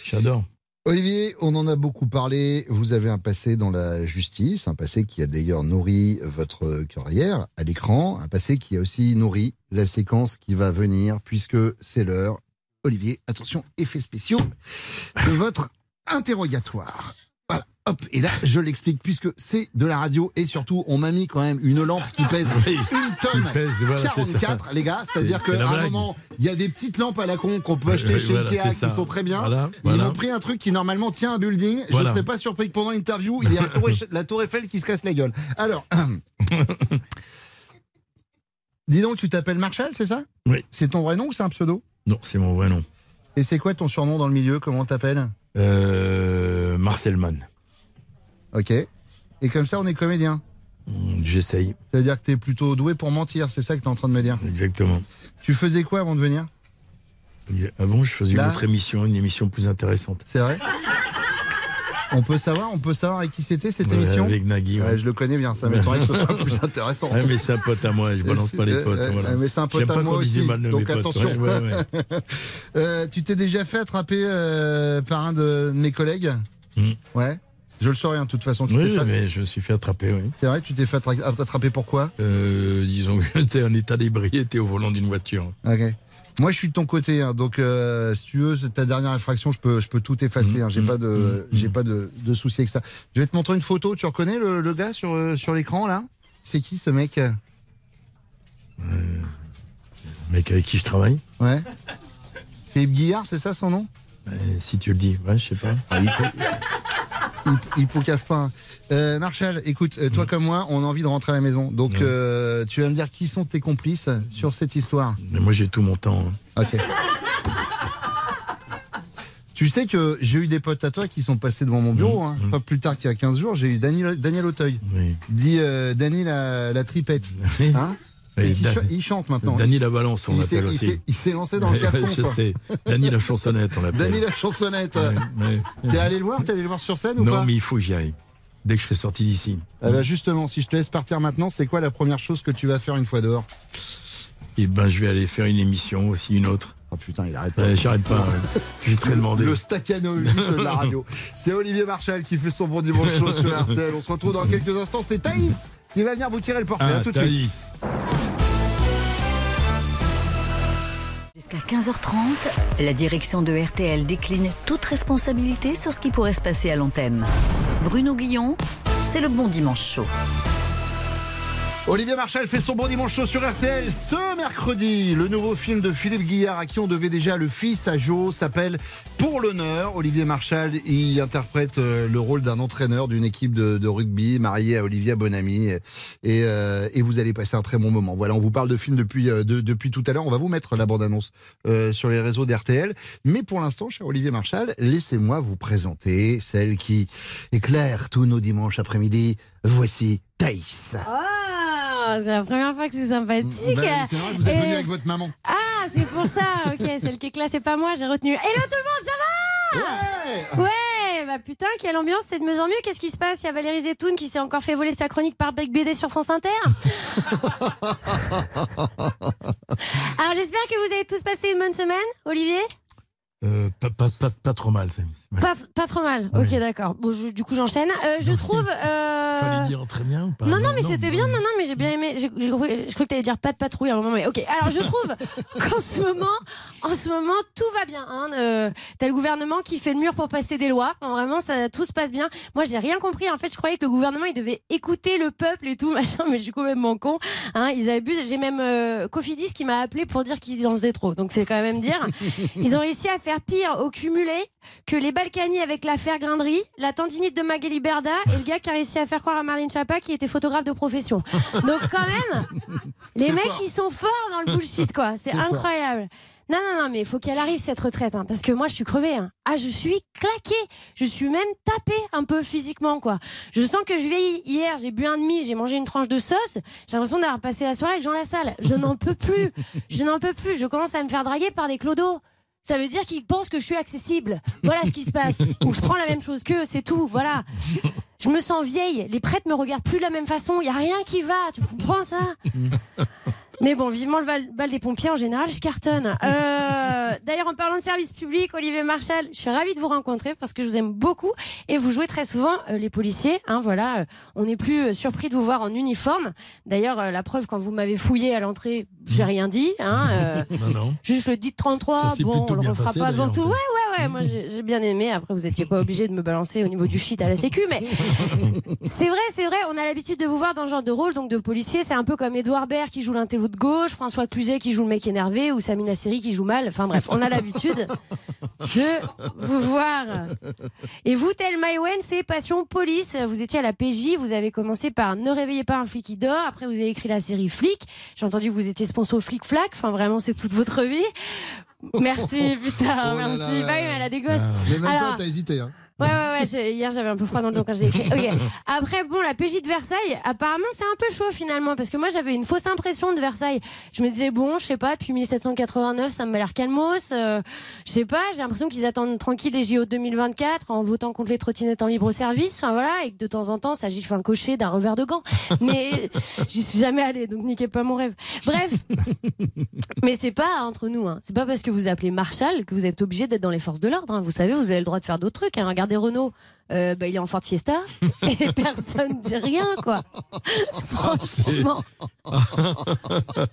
S7: J'adore.
S9: Olivier, on en a beaucoup parlé. Vous avez un passé dans la justice, un passé qui a d'ailleurs nourri votre carrière à l'écran, un passé qui a aussi nourri la séquence qui va venir, puisque c'est l'heure. Olivier, attention, effets spéciaux de votre interrogatoire. Hop, et là, je l'explique, puisque c'est de la radio, et surtout, on m'a mis quand même une lampe qui pèse
S7: Oui,
S9: une tonne
S7: pèse, voilà, c'est ça.
S9: 44, les gars. C'est-à-dire
S7: C'est- c'est
S9: qu'à un moment, il y a des petites lampes à la con qu'on peut acheter
S7: Oui,
S9: chez
S7: voilà,
S9: Ikea qui
S7: ça.
S9: sont très bien.
S7: Voilà,
S9: Ils m'ont pris un truc qui normalement tient un building. Je
S7: Voilà.
S9: serais pas surpris que pendant l'interview, il y tour Eiffel- la tour Eiffel qui se casse la gueule. Alors, dis donc, tu t'appelles Marshall, c'est ça?
S7: Oui.
S9: C'est ton vrai nom ou c'est un pseudo?
S7: Non, c'est mon vrai nom.
S9: Et c'est quoi ton surnom dans le milieu? Comment t'appelles?
S7: Euh, Marcel Mann.
S9: Ok. Et comme ça, on est comédien.
S7: Mm, J'essaye.
S9: Ça veut dire que t'es plutôt doué pour mentir, c'est ça que t'es en train de me dire
S7: Exactement.
S9: Tu faisais quoi avant de venir?
S7: Avant, je faisais
S9: Là
S7: une autre émission, une émission plus intéressante.
S9: C'est vrai? On peut savoir, on peut savoir avec qui c'était cette
S7: Ouais,
S9: émission?
S7: avec Nagui, ouais.
S9: Ouais, je le connais bien, ça m'étonnerait que ce soit plus intéressant.
S7: Ouais, mais c'est un pote à moi, je balance pas les potes.
S9: Euh,
S7: voilà.
S9: euh, Mais c'est un pote à
S7: pas
S9: moi aussi,
S7: mal de
S9: donc
S7: mes potes.
S9: attention. Euh, tu t'es déjà fait attraper euh, par un de mes collègues? Ouais. Je le saurais, hein, de toute façon. Tu.
S7: Oui,
S9: fait-
S7: mais je me suis fait attraper, oui.
S9: C'est vrai, tu t'es fait attra- attraper pourquoi
S7: Euh, disons que t'es en état d'ébriété au volant d'une voiture.
S9: Ok. Moi, je suis de ton côté, hein, donc euh, si tu veux, c'est ta dernière infraction, je peux, je peux tout effacer. hein, j'ai pas de, j'ai pas de, de souci avec ça. Je vais te montrer une photo. Tu reconnais le, le gars sur, euh, sur l'écran là? C'est qui ce mec?
S7: Le mec avec qui je travaille?
S9: Ouais. Philippe Guillard, c'est ça son nom?
S7: Euh, Si tu le dis, ouais, je sais pas.
S9: Ah, il, pas. hein. Euh, Marshall, écoute, euh, toi comme moi, on a envie de rentrer à la maison. Donc, euh, tu vas me dire qui sont tes complices sur cette histoire
S7: Mais moi, j'ai tout mon temps. hein.
S9: Ok. Tu sais que j'ai eu des potes à toi qui sont passés devant mon bureau, hein. pas plus tard qu'il y a 15 jours, j'ai eu Daniel, Daniel Auteuil. Dit euh, Dany la, la tripette. Hein
S7: Oui,
S9: il,
S7: Dan-
S9: cha- il chante maintenant.
S7: Dany
S9: Il-
S7: la balance, on l'appelle
S9: il
S7: aussi.
S9: s'est- Il s'est lancé dans le
S7: Ouais, ouais, Je
S9: ça.
S7: sais. Dany la chansonnette, on l'appelle.
S9: Dany la chansonnette.
S7: Ouais.
S9: T'es allé le voir T'es allé le voir sur scène ou
S7: Non,
S9: pas
S7: mais il faut que j'y aille. Dès que je serai sorti d'ici.
S9: Ah bah justement, si je te laisse partir maintenant, c'est quoi la première chose que tu vas faire une fois dehors?
S7: Et ben, je vais aller faire une émission aussi, une autre.
S9: Oh putain, il arrête pas.
S7: Ouais, J'arrête pas. J'ai très demandé.
S9: Le staccanoviste de la radio. C'est Olivier Marchal qui fait son bon dimanche chaud sur RTL. On se retrouve dans quelques instants. C'est Thaïs qui va venir vous tirer le portrait.
S7: Ah,
S9: tout de suite.
S2: Jusqu'à 15h30, la direction de RTL décline toute responsabilité sur ce qui pourrait se passer à l'antenne. Bruno Guillon, c'est le bon dimanche chaud.
S9: Olivier Marchal fait son bon dimanche chaud sur RTL ce mercredi. Le nouveau film de Philippe Guillard, à qui on devait déjà le fils à Jo, s'appelle Pour l'honneur. Olivier Marchal y interprète euh, le rôle d'un entraîneur d'une équipe de, rugby marié à Olivia Bonamy. Et, euh, et vous allez passer un très bon moment. Voilà, on vous parle de film depuis, euh, de- depuis tout à l'heure. On va vous mettre la bande-annonce euh, sur les réseaux d'RTL. Mais pour l'instant, cher Olivier Marchal, laissez-moi vous présenter celle qui éclaire tous nos dimanches après-midi. Voici Thaïs.
S23: Ah, c'est la première fois que c'est sympathique.
S9: Ben, c'est vrai, vous êtes
S23: Et-
S9: venu avec votre maman.
S23: Ah, c'est pour ça. Ok, celle qui est classe, c'est pas moi, j'ai retenu. Hello tout le monde, ça va? Ouais bah putain, quelle ambiance, c'est de mieux en mieux. Qu'est-ce qui se passe? Il y a Valérie Zetoun qui s'est encore fait voler sa chronique par Bec BD sur France Inter. Alors j'espère que vous avez tous passé une bonne semaine, Olivier
S7: Euh, pas, pas, pas, pas trop mal.
S23: pas, pas trop mal. Ok, d'accord. Bon, je- du coup, j'enchaîne. Euh, je trouve. euh,
S7: Fallait dire très bien ou pas?
S23: Non, non, mais c'était bien. Non, non, mais j'ai bien aimé. J'ai j'ai compris- je crois que t'allais dire pas de patrouille à un moment. Mais ok. Alors, je trouve qu'en ce moment, en ce moment, tout va bien. Hein. Euh, T'as le gouvernement qui fait le mur pour passer des lois. Enfin, vraiment, ça, tout se passe bien. Moi, j'ai rien compris. En fait, je croyais que le gouvernement, il devait écouter le peuple et tout, machin. Mais je suis complètement con. Hein. Ils abusent. J'ai même Cofidis qui m'a appelé pour dire qu'ils en faisaient trop. Donc, c'est quand même dire. Ils ont réussi à faire pire au cumulé que les Balkany avec l'affaire Grindry, la tendinite de Magali Berda et le gars qui a réussi à faire croire à Marlène Chapa qui était photographe de profession. Donc quand même, les mecs
S24: fort.
S23: ils sont forts dans le bullshit quoi. C'est
S24: fort.
S23: incroyable. Non non non mais il faut qu'elle arrive cette retraite hein, parce que moi je suis crevée. hein. Ah je suis claquée, je suis même tapée un peu physiquement quoi. Je sens que je vieillis. Hier j'ai bu un demi, j'ai mangé une tranche de sauce. J'ai l'impression d'avoir passé la soirée avec Jean Lassalle. Je n'en peux plus, je n'en peux plus. Je commence à me faire draguer par des clodos. Ça veut dire qu'ils pensent que je suis accessible. Voilà ce qui se passe. Ou je prends la même chose qu'eux, c'est tout. Voilà. Je me sens vieille. Les prêtres me regardent plus de la même façon. Il y a rien qui va. Tu comprends ça? Mais bon, vivement le bal des pompiers en général, je cartonne. Euh, D'ailleurs, en parlant de service public, Olivier Marchal, je suis ravie de vous rencontrer parce que je vous aime beaucoup et vous jouez très souvent euh, les policiers. Hein, voilà, euh, on n'est plus euh, surpris de vous voir en uniforme. D'ailleurs, la preuve quand vous m'avez fouillé à l'entrée, j'ai rien dit. Hein,
S7: Non, non.
S23: Juste le dit 33,
S7: Ça
S23: bon, on le refera
S7: passé,
S23: pas devant tout. Ouais, ouais, ouais, moi j'ai bien aimé. Après, vous étiez pas obligé de me balancer au niveau du shit à la sécu, mais c'est vrai, c'est vrai, on a l'habitude de vous voir dans ce genre de rôle, donc de policier. C'est un peu comme Edouard Baird qui joue l'intello de gauche, François Cluzet qui joue le mec énervé, ou Samina Seri qui joue mal. Enfin bref, on a l'habitude de vous voir. Et vous, Tel Maïwen, c'est Passion Police. Vous étiez à la PJ, vous avez commencé par Ne réveillez pas un flic qui dort. Après, vous avez écrit la série Flic. J'ai entendu que vous étiez sponsor Flic Flac. Enfin, vraiment, c'est toute votre vie. Merci, putain,
S9: Oh là
S23: merci.
S9: là.
S23: Bah oui, mais elle a des gosses.
S9: Mais même
S23: Alors,
S9: toi, t'as hésité. Hein.
S23: Ouais, ouais, ouais. Hier, j'avais un peu froid dans le dos quand j'ai écrit. Après, bon, la PJ de Versailles, apparemment, c'est un peu chaud finalement, parce que moi, j'avais une fausse impression de Versailles. Je me disais, bon, je sais pas, depuis 1789, ça m'a l'air calmos. euh, je sais pas, j'ai l'impression qu'ils attendent tranquille les JO 2024 en votant contre les trottinettes en libre service. Enfin, voilà, et que de temps en temps, ça gifle un cocher d'un revers de gant. Mais j'y suis jamais allée, donc niquez pas mon rêve. Bref. Mais c'est pas entre nous, hein. C'est pas parce que vous appelez Marshall que vous êtes obligé d'être dans les forces de l'ordre. hein. Vous savez, vous avez le droit de faire d'autres trucs. Hein. Regardez Renault, euh, bah, il est en Ford Fiesta et personne dit rien, quoi. Franchement.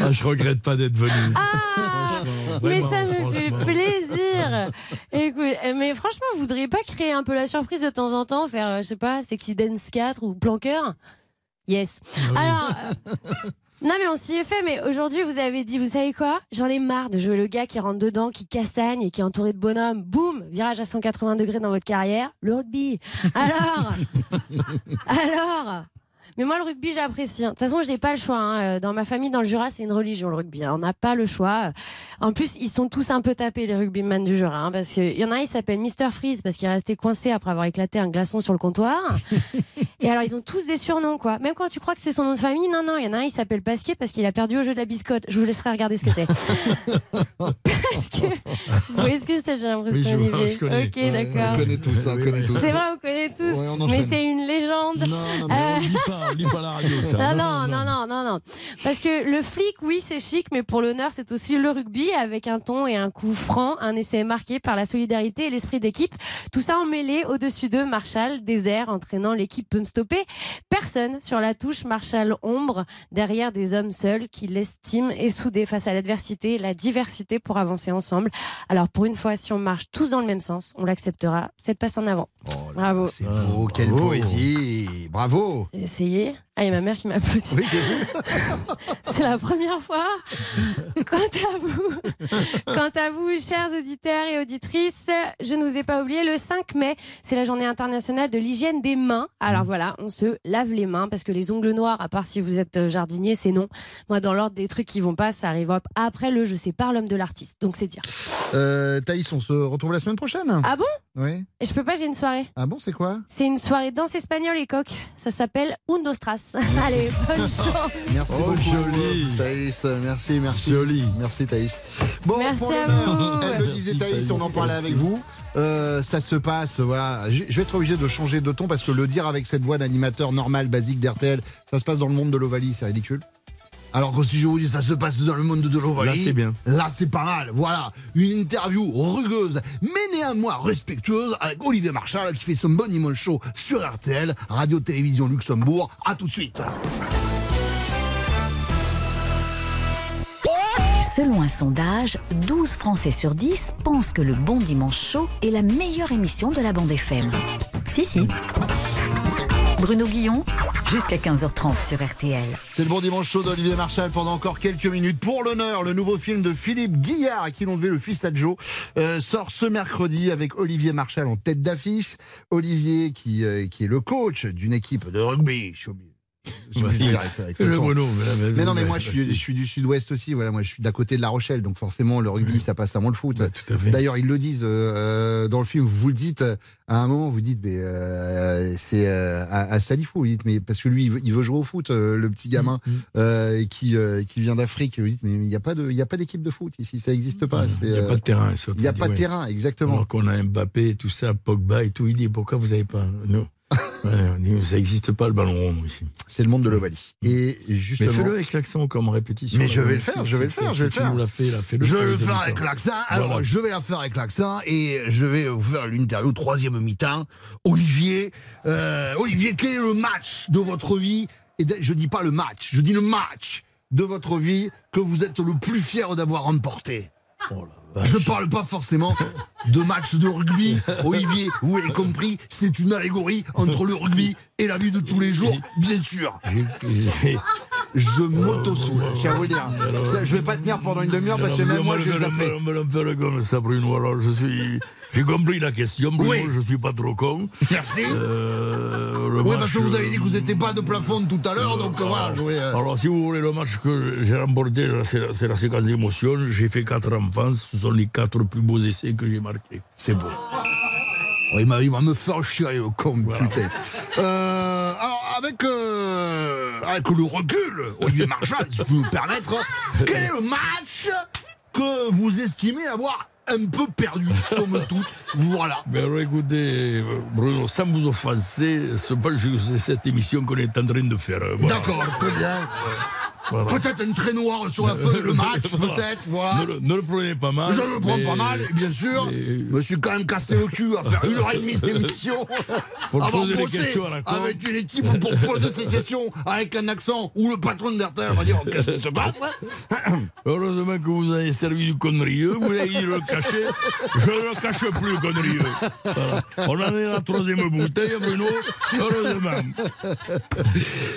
S7: Ah, je regrette pas d'être venu.
S23: Ah, mais ça me fait plaisir. Écoute, euh, mais franchement, vous voudriez pas créer un peu la surprise de temps en temps, faire, euh, je sais pas, Sexy Dance 4 ou Planqueur? Yes. Alors, non mais on s'y est fait, mais aujourd'hui vous avez dit, vous savez quoi? J'en ai marre de jouer le gars qui rentre dedans, qui castagne et qui est entouré de bonhommes. Boum, virage à 180 degrés dans votre carrière, le rugby. Alors, alors? Mais moi, le rugby, j'apprécie. De toute façon, j'ai pas le choix. hein. Euh, Dans ma famille, dans le Jura, c'est une religion, le rugby. hein. On n'a pas le choix. En plus, ils sont tous un peu tapés, les rugbyman du Jura. hein, parce qu'il y en a un, il s'appelle Mister Freeze, parce qu'il est resté coincé après avoir éclaté un glaçon sur le comptoir. Et alors, ils ont tous des surnoms, quoi. Même quand tu crois que c'est son nom de famille, non, non, il y en a un, il s'appelle Pasquier parce qu'il a perdu au jeu de la biscotte. Je vous laisserai regarder ce que c'est. parce que. Vous voyez ce que c'est, j'ai l'impression,
S9: Oui, je vois,
S23: Olivier.
S9: je connais.
S23: Ok, d'accord.
S9: on connaît tous, on connaît tous.
S23: C'est vrai, on connaît tous.
S9: Ouais, on
S23: mais c'est une légende.
S7: non, Lis pas, lis pas la radio, ça.
S23: non, non, non, non, non, non. Parce que le flic, oui, c'est chic, mais pour l'honneur, c'est aussi le rugby avec un ton et un coup franc, un essai marqué par la solidarité et l'esprit d'équipe. Tout ça emmêlé au-dessus d'eux, Marshall, désert, entraînant l'équipe peut me stopper. Personne sur la touche, Marshall ombre, derrière des hommes seuls qui l'estiment et soudés face à l'adversité, la diversité pour avancer ensemble. Alors pour une fois, si on marche tous dans le même sens, on l'acceptera. Cette passe en avant. Bravo.
S9: C'est beau, quelle poésie. Bravo.
S23: Essayez. Ah, il y a ma mère qui m'applaudit. C'est la première fois. Quant à vous, quant à vous, chers auditeurs et auditrices, je ne vous ai pas oublié, le 5 mai, c'est la journée internationale de l'hygiène des mains. Alors voilà, on se lave les mains parce que les ongles noirs, à part si vous êtes euh, jardinier, c'est non. Moi, dans l'ordre des trucs qui vont pas, ça arrive après le je sais par l'homme de l'artiste. Donc c'est dire.
S9: Euh, Thaïs, on se retrouve la semaine prochaine
S23: Ah bon?
S9: Oui.
S23: Et je peux pas, j'ai une soirée.
S9: Ah bon, c'est quoi?
S23: C'est une soirée danse espagnole et coq. Ça s'appelle Undostras. Allez, bonne chance.
S9: Merci
S7: Oh,
S9: beaucoup.
S7: joli.
S9: Thaïs, merci, merci.
S7: Joli.
S9: Merci Thaïs. Bon,
S23: Merci
S9: pour
S23: à vous.
S9: Elle le disait Thaïs, on en parlait avec vous. Euh, ça se passe, voilà. Je je vais être obligé de changer de ton parce que le dire avec cette voix d'animateur normal, basique d'RTL, ça se passe dans le monde de l'Ovalie, c'est ridicule. Alors que si je vous dis ça se passe dans le monde de l'Ovalie,
S7: Là, c'est bien.
S9: Là, c'est pas mal. Voilà, une interview rugueuse, mais néanmoins respectueuse avec Olivier Marchal qui fait son bon dimanche show sur RTL, Radio-Télévision Luxembourg. À tout de suite.
S2: Selon un sondage, 12 Français sur 10 pensent que le Bon Dimanche Chaud est la meilleure émission de la bande FM. Si, si. Bruno Guillon, jusqu'à 15h30 sur RTL.
S9: C'est le bon dimanche chaud d'Olivier Marchal pendant encore quelques minutes. Pour l'honneur, le nouveau film de Philippe Guillard, à qui l'on devait le fils à Joe, euh, sort ce mercredi avec Olivier Marchal en tête d'affiche. Olivier qui, euh, est le coach d'une équipe de rugby. Le
S7: mais,
S9: non, mais moi je suis, je suis du sud-ouest aussi. Voilà, moi je suis d'à côté de La Rochelle, donc forcément le rugby ça passe avant le foot. D'ailleurs ils le disent euh, dans le film. Vous le dites à un moment, vous dites mais euh, c'est euh, à, à Salifou. Vous dites mais parce que lui il veut, il veut jouer au foot, euh, le petit gamin
S7: Mm,
S9: qui qui vient d'Afrique. Vous dites mais il n'y a pas d'équipe de foot ici, ça n'existe pas.
S7: Il n'y a pas de terrain.
S9: Il n'y a pas de terrain, exactement.
S7: Alors qu'on a Mbappé, tout ça, Pogba et tout, il dit pourquoi vous n'avez pas Non. Ouais, ça n'existe pas le ballon rond ici.
S9: C'est le monde de l'Ovalie. Et justement.
S7: Mais fais-le avec l'accent comme répétition.
S9: Mais je vais le faire, je vais le faire, je vais le
S7: tu
S9: faire.
S7: nous l'as fait, là, fais-le
S9: Je vais le faire avec l'accent. Alors, je vais la faire avec l'accent et je vais vous faire l'interview troisième mi-temps. Olivier, euh, Olivier, quel est le match de votre vie? Et je dis pas le match, je dis le match de votre vie que vous êtes le plus fier d'avoir remporté.
S7: Oh
S9: Je parle pas forcément de match de rugby. Olivier, vous avez compris, c'est une allégorie entre le rugby et la vie de tous les jours, bien sûr. Je m'auto-soule, je vous dire. Ça, je vais pas tenir pendant une demi-heure parce que même moi, appelé.
S7: On me l'a fait comme ça, Bruno. Alors, je suis. J'ai compris la question, Bruno.
S9: Oui.
S7: Je suis pas trop con.
S9: Merci.
S7: Euh,
S9: Oui,
S7: match,
S9: parce que vous avez dit que vous n'étiez pas de plafond tout à l'heure, donc euh, voilà. vais, euh,
S7: Alors, si vous voulez, le match que j'ai remporté, c'est la, séquence d'émotion. J'ai fait quatre en France. Ce sont les quatre plus beaux essais que j'ai marqués.
S9: C'est beau. Oh, il, il va me faire chier, con, putain. Euh, alors, avec, euh, avec le recul, Olivier Marchal, si je peux me permettre, quel est le match que vous estimez avoir un peu perdu, somme toute Voilà.
S7: Ben alors, écoutez, Bruno, sans vous offenser, c'est pas que c'est cette émission qu'on est en train de faire. voilà.
S9: D'accord, très bien. Peut-être un trait noire sur la feuille, le match, peut-être, voilà.
S7: Ne le, prenez pas mal.
S9: Je le prends pas mal, bien sûr. Je me suis quand même cassé le cul à faire une heure et demie d'émission. Avant
S7: de poser
S9: avec une équipe pour poser ces questions avec un accent où le patron d'Hertel va dire Qu'est-ce qui se passe?
S7: Heureusement que vous avez servi du connerieux, vous l'avez le cacher? Je ne le cache plus, connerie. Voilà. On en est à la troisième bouteille, Bruno. Heureusement.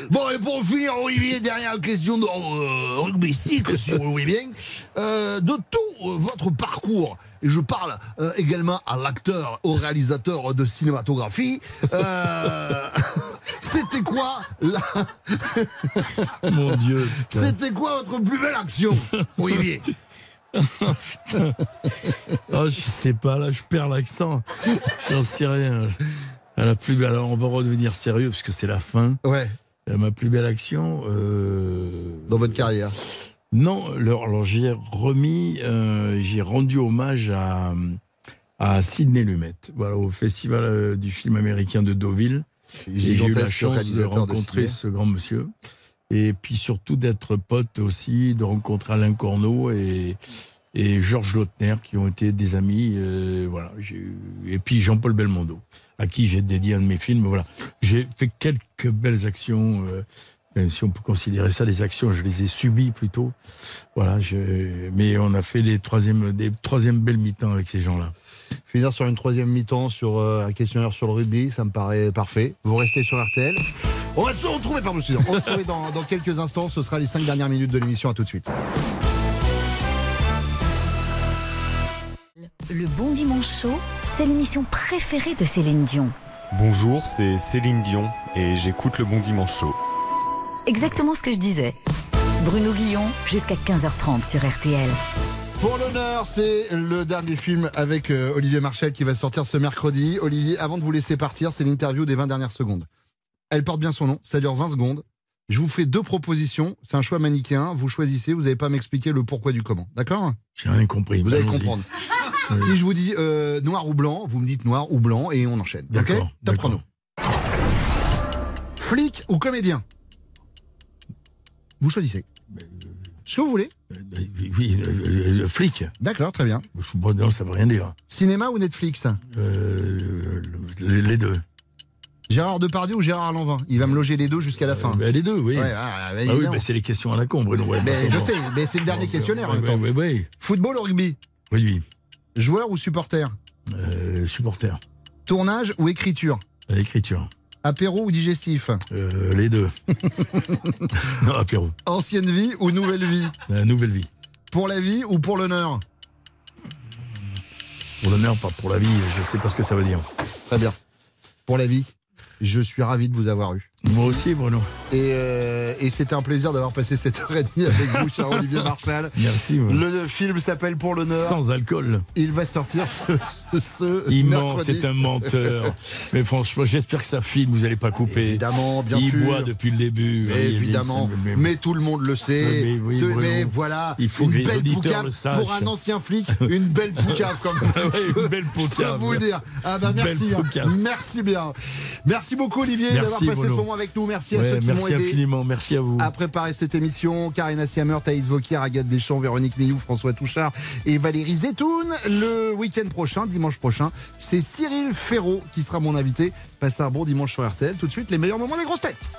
S9: Bon, et pour finir, Olivier, dernière question de euh, rugbystique, si vous voulez bien. Euh, de tout euh, votre parcours, et je parle euh, également à l'acteur, au réalisateur de cinématographie, c'était quoi la...
S7: Mon Dieu.
S9: C'était quoi votre plus belle action, Olivier
S7: Putain. Oh, je sais pas, là, je perds l'accent. J'en sais rien. À la plus belle, alors on va redevenir sérieux parce que c'est la fin.
S9: Ouais.
S7: Euh, ma plus belle action. euh,
S9: Dans votre carrière
S7: Non, alors, alors j'ai remis, euh, j'ai rendu hommage à, à Sidney Lumet, voilà, au festival du film américain de Deauville. J'ai eu la chance de rencontrer ce grand monsieur. Et puis surtout d'être pote aussi, de rencontrer Alain Corneau et, et Georges Lautner, qui ont été des amis. euh, voilà, eu- et puis Jean-Paul Belmondo, à qui j'ai dédié un de mes films. Voilà, j'ai fait quelques belles actions. euh, si on peut considérer ça des actions, je les ai subies plutôt. Voilà, je- mais on a fait les troisièmes, des troisièmes belles mi-temps avec ces gens-là.
S9: Finir sur une troisième mi-temps sur euh, un questionnaire sur le rugby, ça me paraît parfait. Vous restez sur RTL. On va se retrouver, pardon. On va se retrouver dans, dans quelques instants. Ce sera les cinq dernières minutes de l'émission. À tout de suite.
S2: Le Bon Dimanche Show, c'est l'émission préférée de Céline Dion.
S24: Bonjour, c'est Céline Dion et j'écoute le Bon Dimanche Show.
S2: Exactement ce que je disais. Bruno Guillon, jusqu'à 15h30 sur RTL.
S9: Pour l'honneur, c'est le dernier film avec euh, Olivier Marchal qui va sortir ce mercredi. Olivier, avant de vous laisser partir, c'est l'interview des 20 dernières secondes. Elle porte bien son nom, ça dure 20 secondes. Je vous fais deux propositions, c'est un choix manichéen, vous choisissez, vous n'allez pas m'expliquer le pourquoi du comment, d'accord?
S7: J'ai rien compris.
S9: Vous allez comprendre.
S7: Oui.
S9: Si je vous dis euh, noir ou blanc, vous me dites noir ou blanc et on enchaîne.
S7: D'accord,
S9: Top chrono. Flic ou comédien Vous choisissez. Ce que vous voulez.
S7: Oui, le, le flic.
S9: D'accord, très bien.
S7: Je, bon, non, ça veut rien dire.
S9: Cinéma ou Netflix?
S7: Euh, le- les deux.
S9: Gérard Depardieu ou Gérard Lanvin? Il va me loger les deux jusqu'à la fin.
S7: Ben, les deux, oui.
S9: Ouais, ah, bah,
S7: Ah oui, c'est les questions à la con, Bruno. Ouais,
S9: Mais
S7: bon,
S9: je sais, mais c'est le dernier questionnaire en même temps. Football ou rugby?
S7: Oui, oui.
S9: Joueur ou supporter
S7: Euh, supporter.
S9: Tournage ou écriture
S7: L'écriture.
S9: Apéro ou digestif
S7: Euh, les deux. non, apéro.
S9: Ancienne vie ou nouvelle vie
S7: nouvelle vie.
S9: Pour la vie ou pour l'honneur
S7: Pour l'honneur, pas pour la vie, je sais pas ce que ça veut dire.
S9: Très bien. Pour la vie, je suis ravi de vous avoir eu.
S7: Moi aussi, Bruno.
S9: Et, euh, et c'était un plaisir d'avoir passé cette heure et demie avec vous, cher Olivier Marchal.
S7: Merci.
S9: Le film s'appelle Pour l'honneur.
S7: Sans alcool.
S9: Il va sortir ce, ce
S7: Il ment, c'est un menteur. Mais franchement, j'espère que ça filme, vous n'allez pas couper.
S9: Évidemment, bien
S7: il
S9: sûr.
S7: boit depuis le début.
S9: Évidemment,
S7: mais-
S9: mais tout le monde le sait.
S7: Mais oui,
S9: Te-
S7: Bruno.
S9: mais voilà,
S7: Il faut
S9: une belle poucave pour un ancien flic, une belle poucave comme
S7: Ouais, une belle
S9: Je peux
S7: poucave.
S9: vous dire. Ah bah
S7: Belle
S9: merci, hein.
S7: poucave.
S9: merci bien. Merci beaucoup Olivier d'avoir passé
S7: Bruno.
S9: ce moment avec nous. Merci à
S7: Ouais,
S9: ceux qui m'ont aidé
S7: infiniment, merci à vous.
S9: à préparer cette émission. Karina Siamer, Thaïs Vauquier, Agathe Deschamps, Véronique Millou, François Touchard et Valérie Zetoun. Le week-end prochain, dimanche prochain, c'est Cyril Ferraud qui sera mon invité. Passez un bon dimanche sur RTL. Tout de suite, les meilleurs moments des grosses têtes.